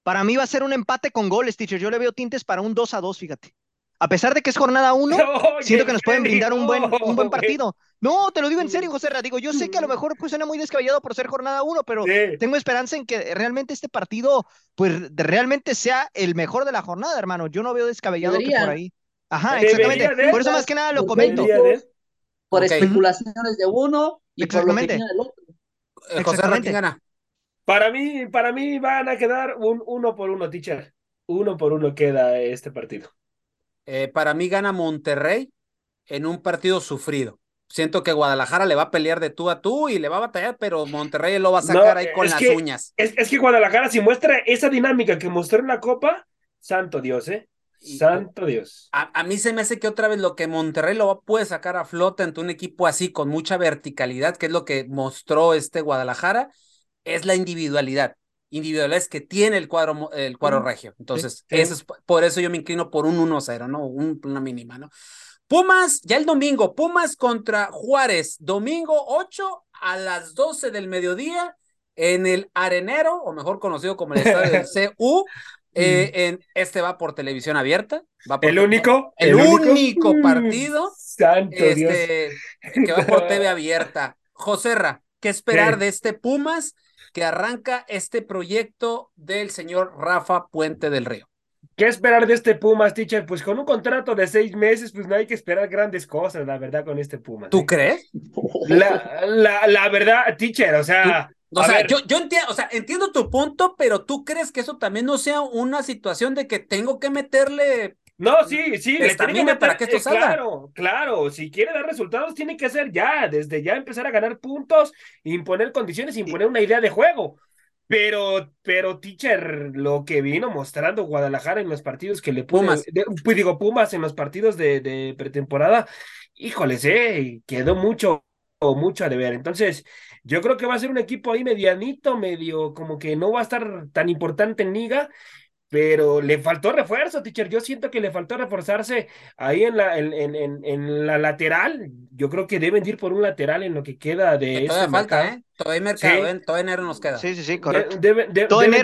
Para mí va a ser un empate con goles, teacher. Yo le veo tintes para un 2 a 2, fíjate. A pesar de que es jornada 1, siento que nos pueden brindar un buen, un buen partido. No, te lo digo en serio, José Digo, yo sé que a lo mejor pues, suena muy descabellado por ser jornada 1, pero tengo esperanza en que realmente este partido, pues realmente sea el mejor de la jornada, hermano. Yo no veo descabellado que por ahí. Ajá, exactamente. Por eso más que nada lo comento. Por especulaciones de uno y por lo que del otro. Eh, José ¿quién gana? Para mí, para mí van a quedar un uno por uno, teacher. Uno por uno queda este partido. Eh, para mí gana Monterrey en un partido sufrido. Siento que Guadalajara le va a pelear de tú a tú y le va a batallar, pero Monterrey lo va a sacar ahí con las uñas. Es, es, que Guadalajara, si muestra esa dinámica que mostró en la Copa, santo Dios, ¿eh? Santo Dios. A, mí se me hace que otra vez lo que Monterrey lo puede sacar a flote ante un equipo así, con mucha verticalidad, que es lo que mostró este Guadalajara, es la individualidad. Individualidad es que tiene el cuadro, el cuadro regio. Entonces, Eso es, por eso yo me inclino por un 1-0, ¿no? Un, una mínima, ¿no? Pumas, ya el domingo, Pumas contra Juárez, domingo 8 a las 12 del mediodía en el Arenero, o mejor conocido como el estadio del CU. Eh, en, este va por televisión abierta. Va ¿El único? El, único, mm, partido Santo este, que va por TV abierta. Joserra, ¿qué esperar de este Pumas que arranca este proyecto del señor Rafa Puente del Río? ¿Qué esperar de este Pumas, teacher? Pues con un contrato de seis meses, pues no hay que esperar grandes cosas, la verdad, con este Pumas. ¿Tú ¿eh? crees? La, la, la, verdad, teacher, o sea, o sea, yo, yo entiendo, o sea, entiendo tu punto, pero tú crees que eso también no sea una situación de que tengo que meterle. No, sí, sí, le tiene que para que esto salga. Claro, claro, si quiere dar resultados, tiene que hacer ya, desde ya empezar a ganar puntos, imponer condiciones, imponer una idea de juego. Pero, pero, teacher, lo que vino mostrando Guadalajara en los partidos que le Pumas, pues digo, Pumas en los partidos de, de pretemporada, híjoles, eh, quedó mucho, mucho a deber. Entonces, yo creo que va a ser un equipo ahí medianito, medio como que no va a estar tan importante en liga, pero le faltó refuerzo, teacher. Yo siento que le faltó reforzarse ahí en la, en, en, en la lateral. Yo creo que deben ir por un lateral en lo que queda de Todavía falta, ¿eh? Todavía mercado, ¿eh? Todo enero nos queda. Sí, sí, sí, correcto. deben, De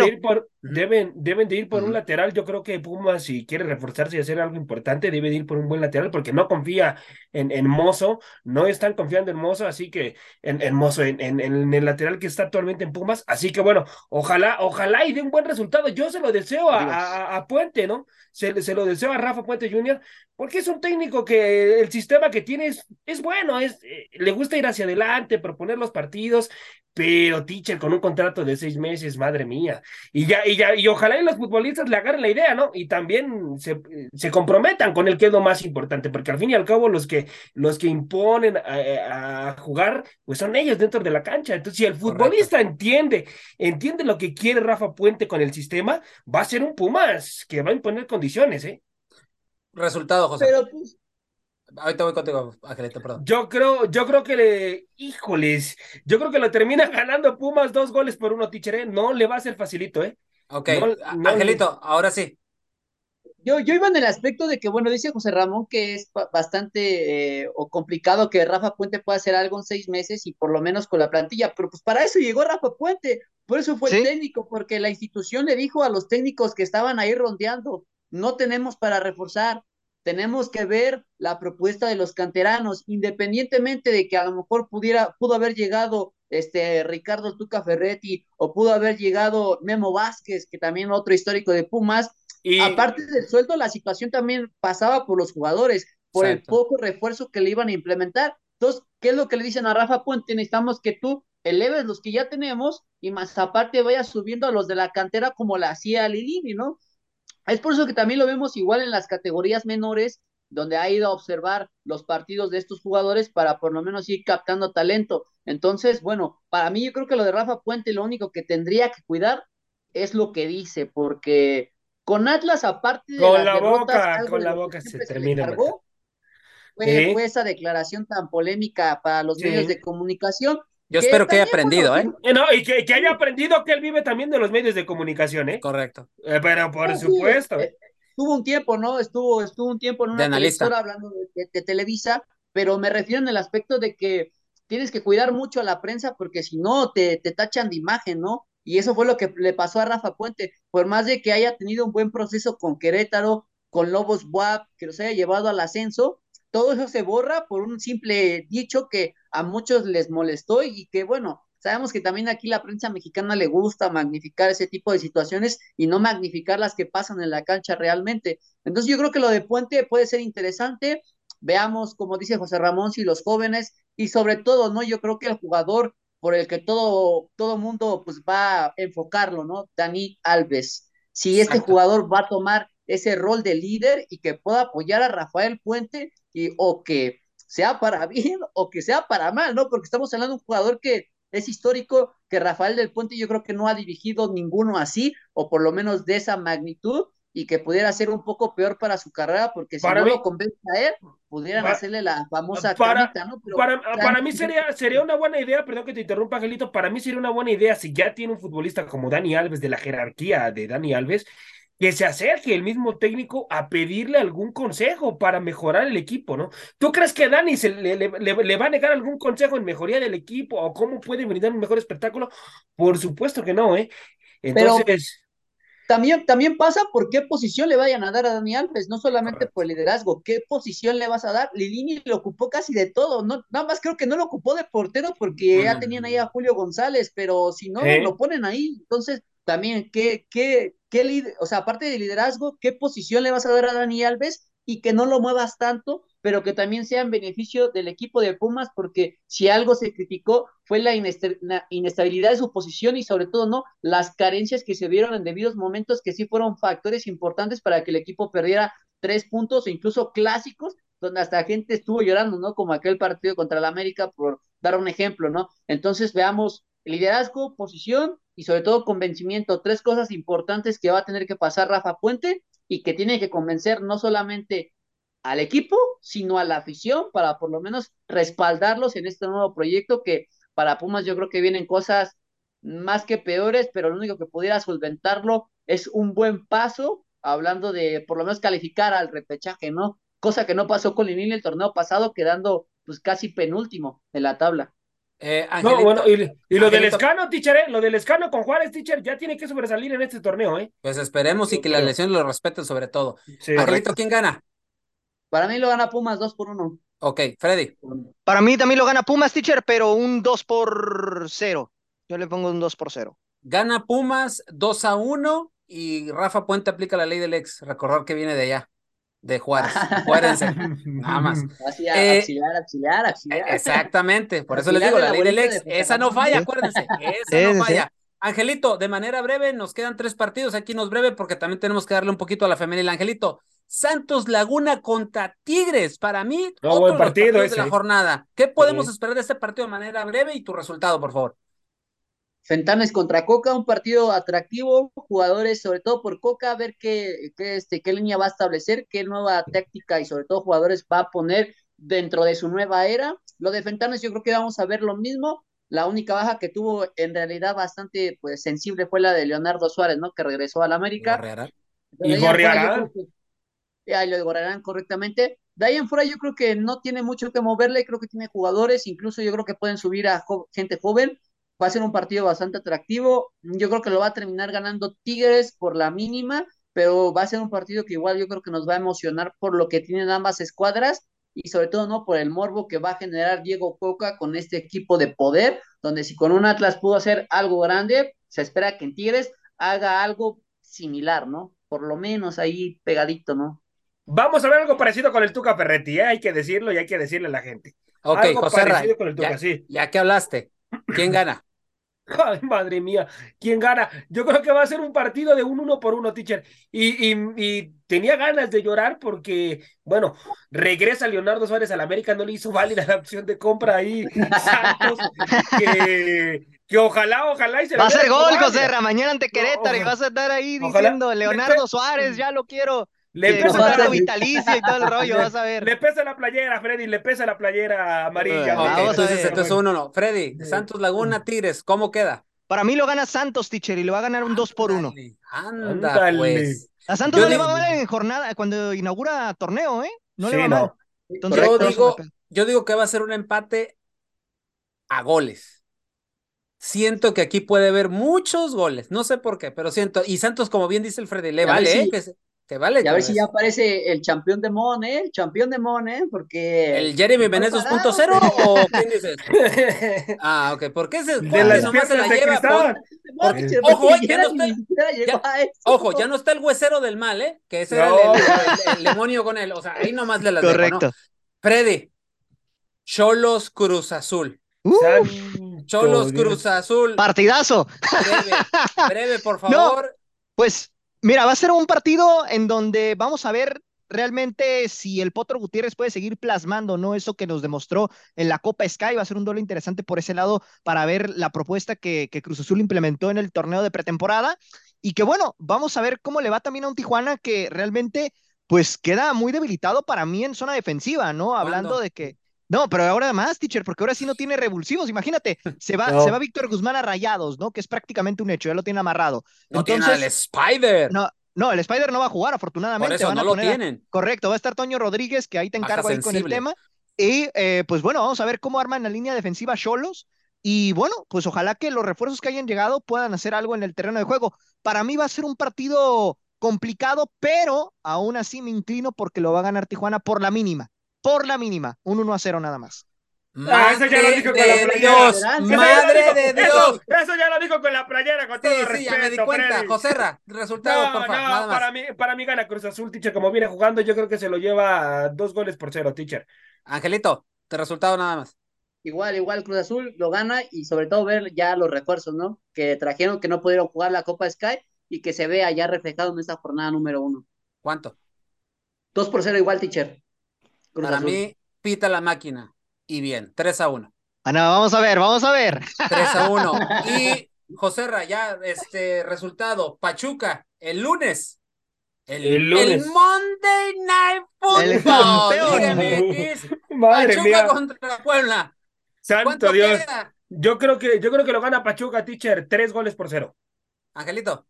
ir por, deben, deben de ir por un lateral. Yo creo que Pumas, si quiere reforzarse y hacer algo importante, debe de ir por un buen lateral, porque no confía en, en Mozo, no están confiando en Mozo, así que en, en Mozo, en, en, el lateral que está actualmente en Pumas. Así que bueno, ojalá, ojalá y dé un buen resultado. Yo se lo deseo a, a, Puente, ¿no? Se, se, lo deseo a Rafa Puente Jr., porque es un técnico que el sistema que tiene es, es bueno, es, eh, le gusta ir hacia adelante, proponer los partidos pero teacher con un contrato de seis meses, madre mía. Y ya, y ya, y ojalá y los futbolistas le agarren la idea, ¿no? Y también se, se comprometan con el que es lo más importante, porque al fin y al cabo los que, los que imponen a, jugar, pues son ellos dentro de la cancha. Entonces, si el futbolista entiende, entiende lo que quiere Rafa Puente con el sistema, va a ser un Pumas que va a imponer condiciones, ¿eh? Resultado, José. Pero pues, Ahorita voy contigo, Angelito, perdón. Yo creo, yo creo que le, híjoles, yo creo que lo termina ganando Pumas dos goles por uno, teacher, ¿eh? No le va a ser facilito, ¿eh? Ok, No, no, Angelito, ahora sí. yo, yo iba en el aspecto de que, bueno, dice José Ramón que es ba- bastante eh, o complicado que Rafa Puente pueda hacer algo en seis meses y por lo menos con la plantilla, pero pues para eso llegó Rafa Puente, por eso fue Sí. el técnico, porque la institución le dijo a los técnicos que estaban ahí rondeando, no tenemos para reforzar, tenemos que ver la propuesta de los canteranos, independientemente de que a lo mejor pudiera, pudo haber llegado este Ricardo Tuca Ferretti o pudo haber llegado Memo Vázquez, que también otro histórico de Pumas, Y Aparte del sueldo, la situación también pasaba por los jugadores, por el poco refuerzo que le iban a implementar. Entonces, ¿qué es lo que le dicen a Rafa Puente? Necesitamos que tú eleves los que ya tenemos y más aparte vayas subiendo a los de la cantera como la hacía Lilini, ¿no? Es por eso que también lo vemos igual en las categorías menores, donde ha ido a observar los partidos de estos jugadores para por lo menos ir captando talento. Entonces, bueno, para mí yo creo que lo de Rafa Puente lo único que tendría que cuidar es lo que dice, porque con Atlas, aparte de Con la derrotas, boca, con la boca se termina fue, esa declaración tan polémica para los Sí. medios de comunicación. Yo espero que haya aprendido, ¿eh? Eh, No, y que, que haya aprendido que él vive también de los medios de comunicación, ¿eh? Correcto. Eh, pero por sí, supuesto. eh, Estuvo un tiempo, ¿no? Estuvo, estuvo un tiempo en una televisora hablando de, de- de Televisa, pero me refiero en el aspecto de que tienes que cuidar mucho a la prensa porque si no te, te tachan de imagen, ¿no? Y eso fue lo que le pasó a Rafa Puente, por más de que haya tenido un buen proceso con Querétaro, con Lobos Buap, que los haya llevado al ascenso, todo eso se borra por un simple dicho que a muchos les molestó y que, bueno, sabemos que también aquí la prensa mexicana le gusta magnificar ese tipo de situaciones y no magnificar las que pasan en la cancha realmente. Entonces yo creo que lo de Puente puede ser interesante. Veamos, como dice José Ramón, si los jóvenes y sobre todo, ¿no? Yo creo que el jugador por el que todo, todo mundo pues va a enfocarlo, ¿no? Dani Alves. Si este Exacto. jugador va a tomar ese rol de líder y que pueda apoyar a Rafael Puente y o que sea para bien o que sea para mal, ¿no? Porque estamos hablando de un jugador que es histórico, que Rafael del Puente yo creo que no ha dirigido ninguno así, o por lo menos de esa magnitud, y que pudiera ser un poco peor para su carrera, porque si Para no mí- lo convence a él, pudieran Para- hacerle la famosa para- ¿no? Pero, Para, para mí sería, sería una buena idea, perdón que te interrumpa, Angelito, para mí sería una buena idea si ya tiene un futbolista como Dani Alves, de la jerarquía de Dani Alves, que se acerque el mismo técnico a pedirle algún consejo para mejorar el equipo, ¿no? ¿Tú crees que Dani se le, le- le- le va a negar algún consejo en mejoría del equipo o cómo puede brindar un mejor espectáculo? Por supuesto que no, ¿eh? Entonces, También, también pasa por qué posición le vayan a dar a Dani Alves, no solamente por el liderazgo, qué posición le vas a dar. Lilini lo ocupó casi de todo, no, nada más creo que no lo ocupó de portero porque ya tenían ahí a Julio González, pero si no, lo ponen ahí. Entonces, también, ¿qué, qué, qué o sea, aparte de liderazgo, qué posición le vas a dar a Dani Alves y que no lo muevas tanto, pero que también sea en beneficio del equipo de Pumas, porque si algo se criticó fue la, inest- la inestabilidad de su posición y sobre todo, ¿no? Las carencias que se vieron en debidos momentos que sí fueron factores importantes para que el equipo perdiera tres puntos o incluso clásicos, donde hasta gente estuvo llorando, ¿no? Como aquel partido contra el América, por dar un ejemplo, ¿no? Entonces veamos liderazgo, posición y sobre todo convencimiento, tres cosas importantes que va a tener que pasar Rafa Puente y que tiene que convencer no solamente al equipo, sino a la afición para por lo menos respaldarlos en este nuevo proyecto que para Pumas yo creo que vienen cosas más que peores, pero lo único que pudiera solventarlo es un buen paso, hablando de por lo menos calificar al repechaje, ¿no? Cosa que no pasó con Lilini el torneo pasado, quedando pues casi penúltimo en la tabla. Eh, no, bueno, y, y lo del escano, teacher, ¿eh? Lo del escano con Juárez, teacher, ya tiene que sobresalir en este torneo, ¿eh? Pues esperemos y que las lesiones lo respeten sobre todo. Sí. Angelito, ¿quién gana? Para mí lo gana Pumas 2 por 1. Ok, Freddy. Para mí también lo gana Pumas, teacher, pero un 2 por 0. Yo le pongo un 2 por 0. Gana Pumas 2 a 1 y Rafa Puente aplica la ley del ex. Recordar que viene de allá, de Juárez. Acuérdense, nada más. Así, Eh, auxiliar, auxiliar, auxiliar. Exactamente, por eso les digo, la ley del ex, de esa no falla, acuérdense, esa Sí, no falla. Angelito, de manera breve, nos quedan tres partidos, aquí nos breve porque también tenemos que darle un poquito a la femenil. Angelito, Santos Laguna contra Tigres, para mí, No, otro buen de los partido de la jornada. ¿Qué podemos Sí. esperar de este partido de manera breve y tu resultado, por favor? Fentanes contra Coca, un partido atractivo, jugadores, sobre todo por Coca, a ver qué, qué, este, qué línea va a establecer, qué nueva táctica y sobre todo jugadores va a poner dentro de su nueva era. Lo de Fentanes yo creo que vamos a ver lo mismo. La única baja que tuvo en realidad bastante pues sensible fue la de Leonardo Suárez, ¿no? Que regresó al América. Y Gorrearán. Ahí lo Gorrearán correctamente. De ahí en fuera yo creo que no tiene mucho que moverle, creo que tiene jugadores, incluso yo creo que pueden subir a gente joven va a ser un partido bastante atractivo. Yo creo que lo va a terminar ganando Tigres por la mínima, pero va a ser un partido que igual yo creo que nos va a emocionar por lo que tienen ambas escuadras y sobre todo no por el morbo que va a generar Diego Coca con este equipo de poder, donde si con un Atlas pudo hacer algo grande, se espera que en Tigres haga algo similar, ¿no? Por lo menos ahí pegadito, ¿no? Vamos a ver algo parecido con el Tuca Ferretti, ¿eh? hay que decirlo y hay que decirle a la gente. Ok, algo José parecido con el Tuca, ya, sí. ya que hablaste, ¿quién gana? Ay, madre mía, ¿quién gana? Yo creo que va a ser un partido de un uno por uno, teacher. Y, y, tenía ganas de llorar porque, bueno, regresa Leonardo Suárez al América, no le hizo válida la opción de compra ahí Santos, que, que ojalá, ojalá y se Va a ser gol, José Mañana ante Querétaro y vas a estar ahí diciendo, Leonardo Suárez, ya lo quiero. Le pesa la vitalicio y todo el rollo, vas a ver. Le pesa la playera, Freddy, le pesa la playera amarilla. entonces, entonces uno no. Freddy, Santos Laguna, Tigres, ¿cómo queda? Para mí lo gana Santos, teacher, y lo va a ganar un 2 por 1 Anda, pues. A Santos no le va mal en jornada, cuando inaugura torneo, ¿eh? No le va mal. yo, digo, yo digo que va a ser un empate a goles. Siento que aquí puede haber muchos goles, no sé por qué, pero siento, y Santos, como bien dice el Freddy, le vale, ¿eh? Vale. Y a ver si ya aparece el campeón de Mon, ¿eh? El campeón de Mon, ¿eh? Porque. ¿El Jeremy Benet 2.0 o quién dices? ah, ok. ¿Por qué ese de las nomás se la lleva? ojo, ya no está el, ya, ojo, ya no está el huesero del mal, ¿eh? Que ese era el, demonio con él. O sea, ahí nomás le la Correcto. Dejo, ¿no? Freddy, Cholos Cruz Azul. Cholos Cruz Azul. Partidazo. Breve, breve, por favor. pues Mira, va a ser un partido en donde vamos a ver realmente si el Potro Gutiérrez puede seguir plasmando, ¿no? Eso que nos demostró en la Copa Sky, va a ser un duelo interesante por ese lado para ver la propuesta que, que Cruz Azul implementó en el torneo de pretemporada. Y que bueno, vamos a ver cómo le va también a un Tijuana que realmente pues queda muy debilitado para mí en zona defensiva, ¿no? Hablando de que no, pero ahora además, teacher, porque ahora sí no tiene revulsivos. Imagínate, se va, se va Víctor Guzmán a rayados, ¿no? Que es prácticamente un hecho, ya lo tiene amarrado. No tiene el Spider. No, no, el Spider no va a jugar, afortunadamente. Por eso no lo tienen. Correcto, va a estar Toño Rodríguez, que ahí te encargo ahí con el tema. Y eh, pues bueno, vamos a ver cómo arman la línea defensiva Cholos. Y bueno, pues ojalá que los refuerzos que hayan llegado puedan hacer algo en el terreno de juego. Para mí va a ser un partido complicado, pero aún así me inclino porque lo va a ganar Tijuana por la mínima por la mínima, un 1 a 0 nada más. Ah, eso ya lo dijo con la playera. Dios, madre de Dios. Eso, ya lo dijo con la playera, con todo sí, respeto. Sí, ya me di cuenta. José resultado, no, por favor. No, para mí, para mí gana Cruz Azul, teacher, como viene jugando, yo creo que se lo lleva dos goles por cero, teacher. Angelito, te resultado nada más. Igual, igual Cruz Azul lo gana y sobre todo ver ya los refuerzos, ¿no? Que trajeron que no pudieron jugar la Copa Sky y que se vea ya reflejado en esta jornada número uno. ¿Cuánto? Dos por cero igual, teacher. Para mí, pita la máquina. Y bien, 3 a 1. Bueno, vamos a ver, vamos a ver. 3 a 1. Y José ya, este resultado, Pachuca, el lunes. El, lunes. El Monday Night Football. El Madre Pachuca mía. contra Puebla. Santo Dios. Yo creo que yo creo que lo gana Pachuca, teacher, tres goles por cero. Angelito.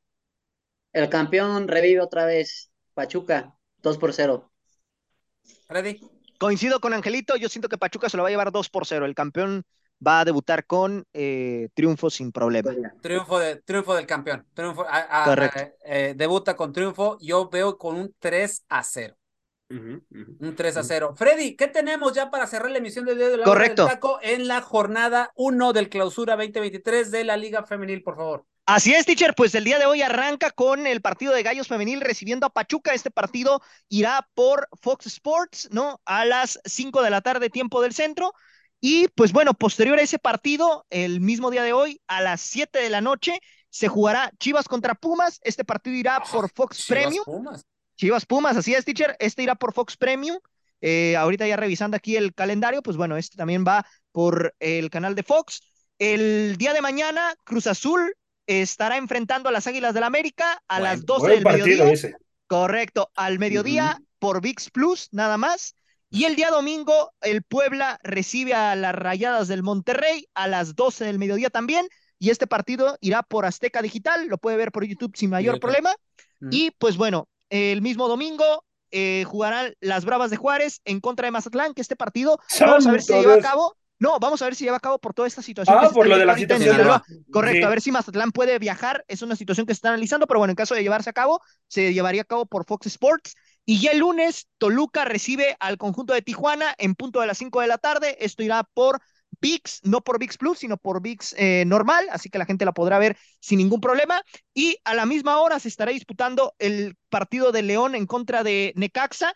El campeón revive otra vez. Pachuca, 2 por 0. Freddy. Coincido con Angelito, yo siento que Pachuca se lo va a llevar 2 por 0. El campeón va a debutar con eh, triunfo sin problema. Triunfo, de, triunfo del campeón. Triunfo, Correcto. Eh, debuta con triunfo. Yo veo con un 3 a 0. Un 3 a 0. Freddy, ¿qué tenemos ya para cerrar la emisión del día de la Correcto. taco en la jornada 1 del clausura 2023 de la Liga Femenil, por favor? Así es, teacher, pues el día de hoy arranca con el partido de Gallos Femenil recibiendo a Pachuca. Este partido irá por Fox Sports, ¿no? A las 5 de la tarde, tiempo del centro. Y pues bueno, posterior a ese partido, el mismo día de hoy, a las 7 de la noche, se jugará Chivas contra Pumas. Este partido irá ah, por Fox Premium. Pumas. Chivas Pumas, así es, teacher. Este irá por Fox Premium. Eh, ahorita ya revisando aquí el calendario, pues bueno, este también va por el canal de Fox. El día de mañana, Cruz Azul estará enfrentando a las Águilas del la América a las 12 Buen del partido mediodía. ese. Correcto, al mediodía por VIX Plus, nada más. Y el día domingo, el Puebla recibe a las Rayadas del Monterrey a las 12 del mediodía también. Y este partido irá por Azteca Digital, lo puede ver por YouTube sin mayor problema. Ujú. Y pues bueno, el mismo domingo eh, jugarán las Bravas de Juárez en contra de Mazatlán, que este partido vamos a ver si se lleva a cabo. No, vamos a ver si lleva a cabo por toda esta situación. Ah, por lo de la situación. Correcto, Sí. a ver si Mazatlán puede viajar, es una situación que se está analizando, pero bueno, en caso de llevarse a cabo, se llevaría a cabo por Fox Sports. Y ya el lunes, Toluca recibe al conjunto de Tijuana en punto de las 5 de la tarde. Esto irá por VIX, no por VIX Plus, sino por VIX eh, normal, así que la gente la podrá ver sin ningún problema. Y a la misma hora se estará disputando el partido de León en contra de Necaxa,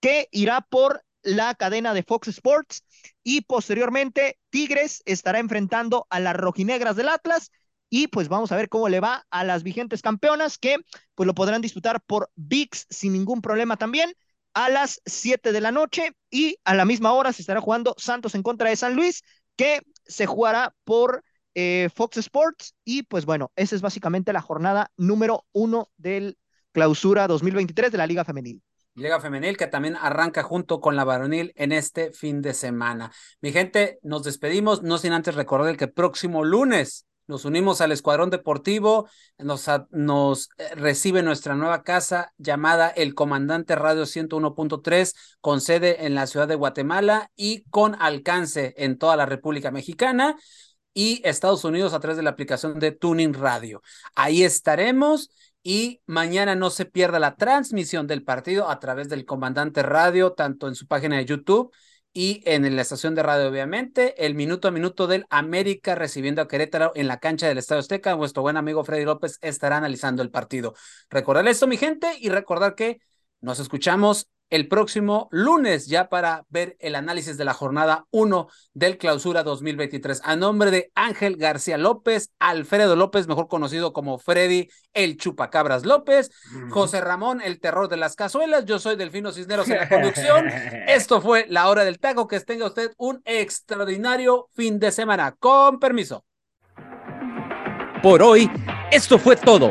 que irá por la cadena de Fox Sports y posteriormente Tigres estará enfrentando a las rojinegras del Atlas y pues vamos a ver cómo le va a las vigentes campeonas que pues lo podrán disputar por VIX sin ningún problema también a las 7 de la noche y a la misma hora se estará jugando Santos en contra de San Luis que se jugará por eh, Fox Sports y pues bueno, esa es básicamente la jornada número uno del clausura 2023 de la Liga Femenil. Liga Femenil que también arranca junto con la varonil en este fin de semana. Mi gente, nos despedimos, no sin antes recordar que próximo lunes nos unimos al Escuadrón Deportivo, nos, nos eh, recibe nuestra nueva casa llamada El Comandante Radio 101.3 con sede en la ciudad de Guatemala y con alcance en toda la República Mexicana y Estados Unidos a través de la aplicación de Tuning Radio. Ahí estaremos y mañana no se pierda la transmisión del partido a través del Comandante Radio, tanto en su página de YouTube y en la estación de radio, obviamente, el minuto a minuto del América recibiendo a Querétaro en la cancha del Estadio Azteca. Vuestro buen amigo Freddy López estará analizando el partido. Recordar esto, mi gente, y recordar que nos escuchamos el próximo lunes ya para ver el análisis de la jornada 1 del clausura 2023. A nombre de Ángel García López, Alfredo López, mejor conocido como Freddy el Chupacabras López, José Ramón, el terror de las cazuelas, yo soy Delfino Cisneros en la conducción. Esto fue la hora del taco. Que tenga usted un extraordinario fin de semana. Con permiso. Por hoy, esto fue todo.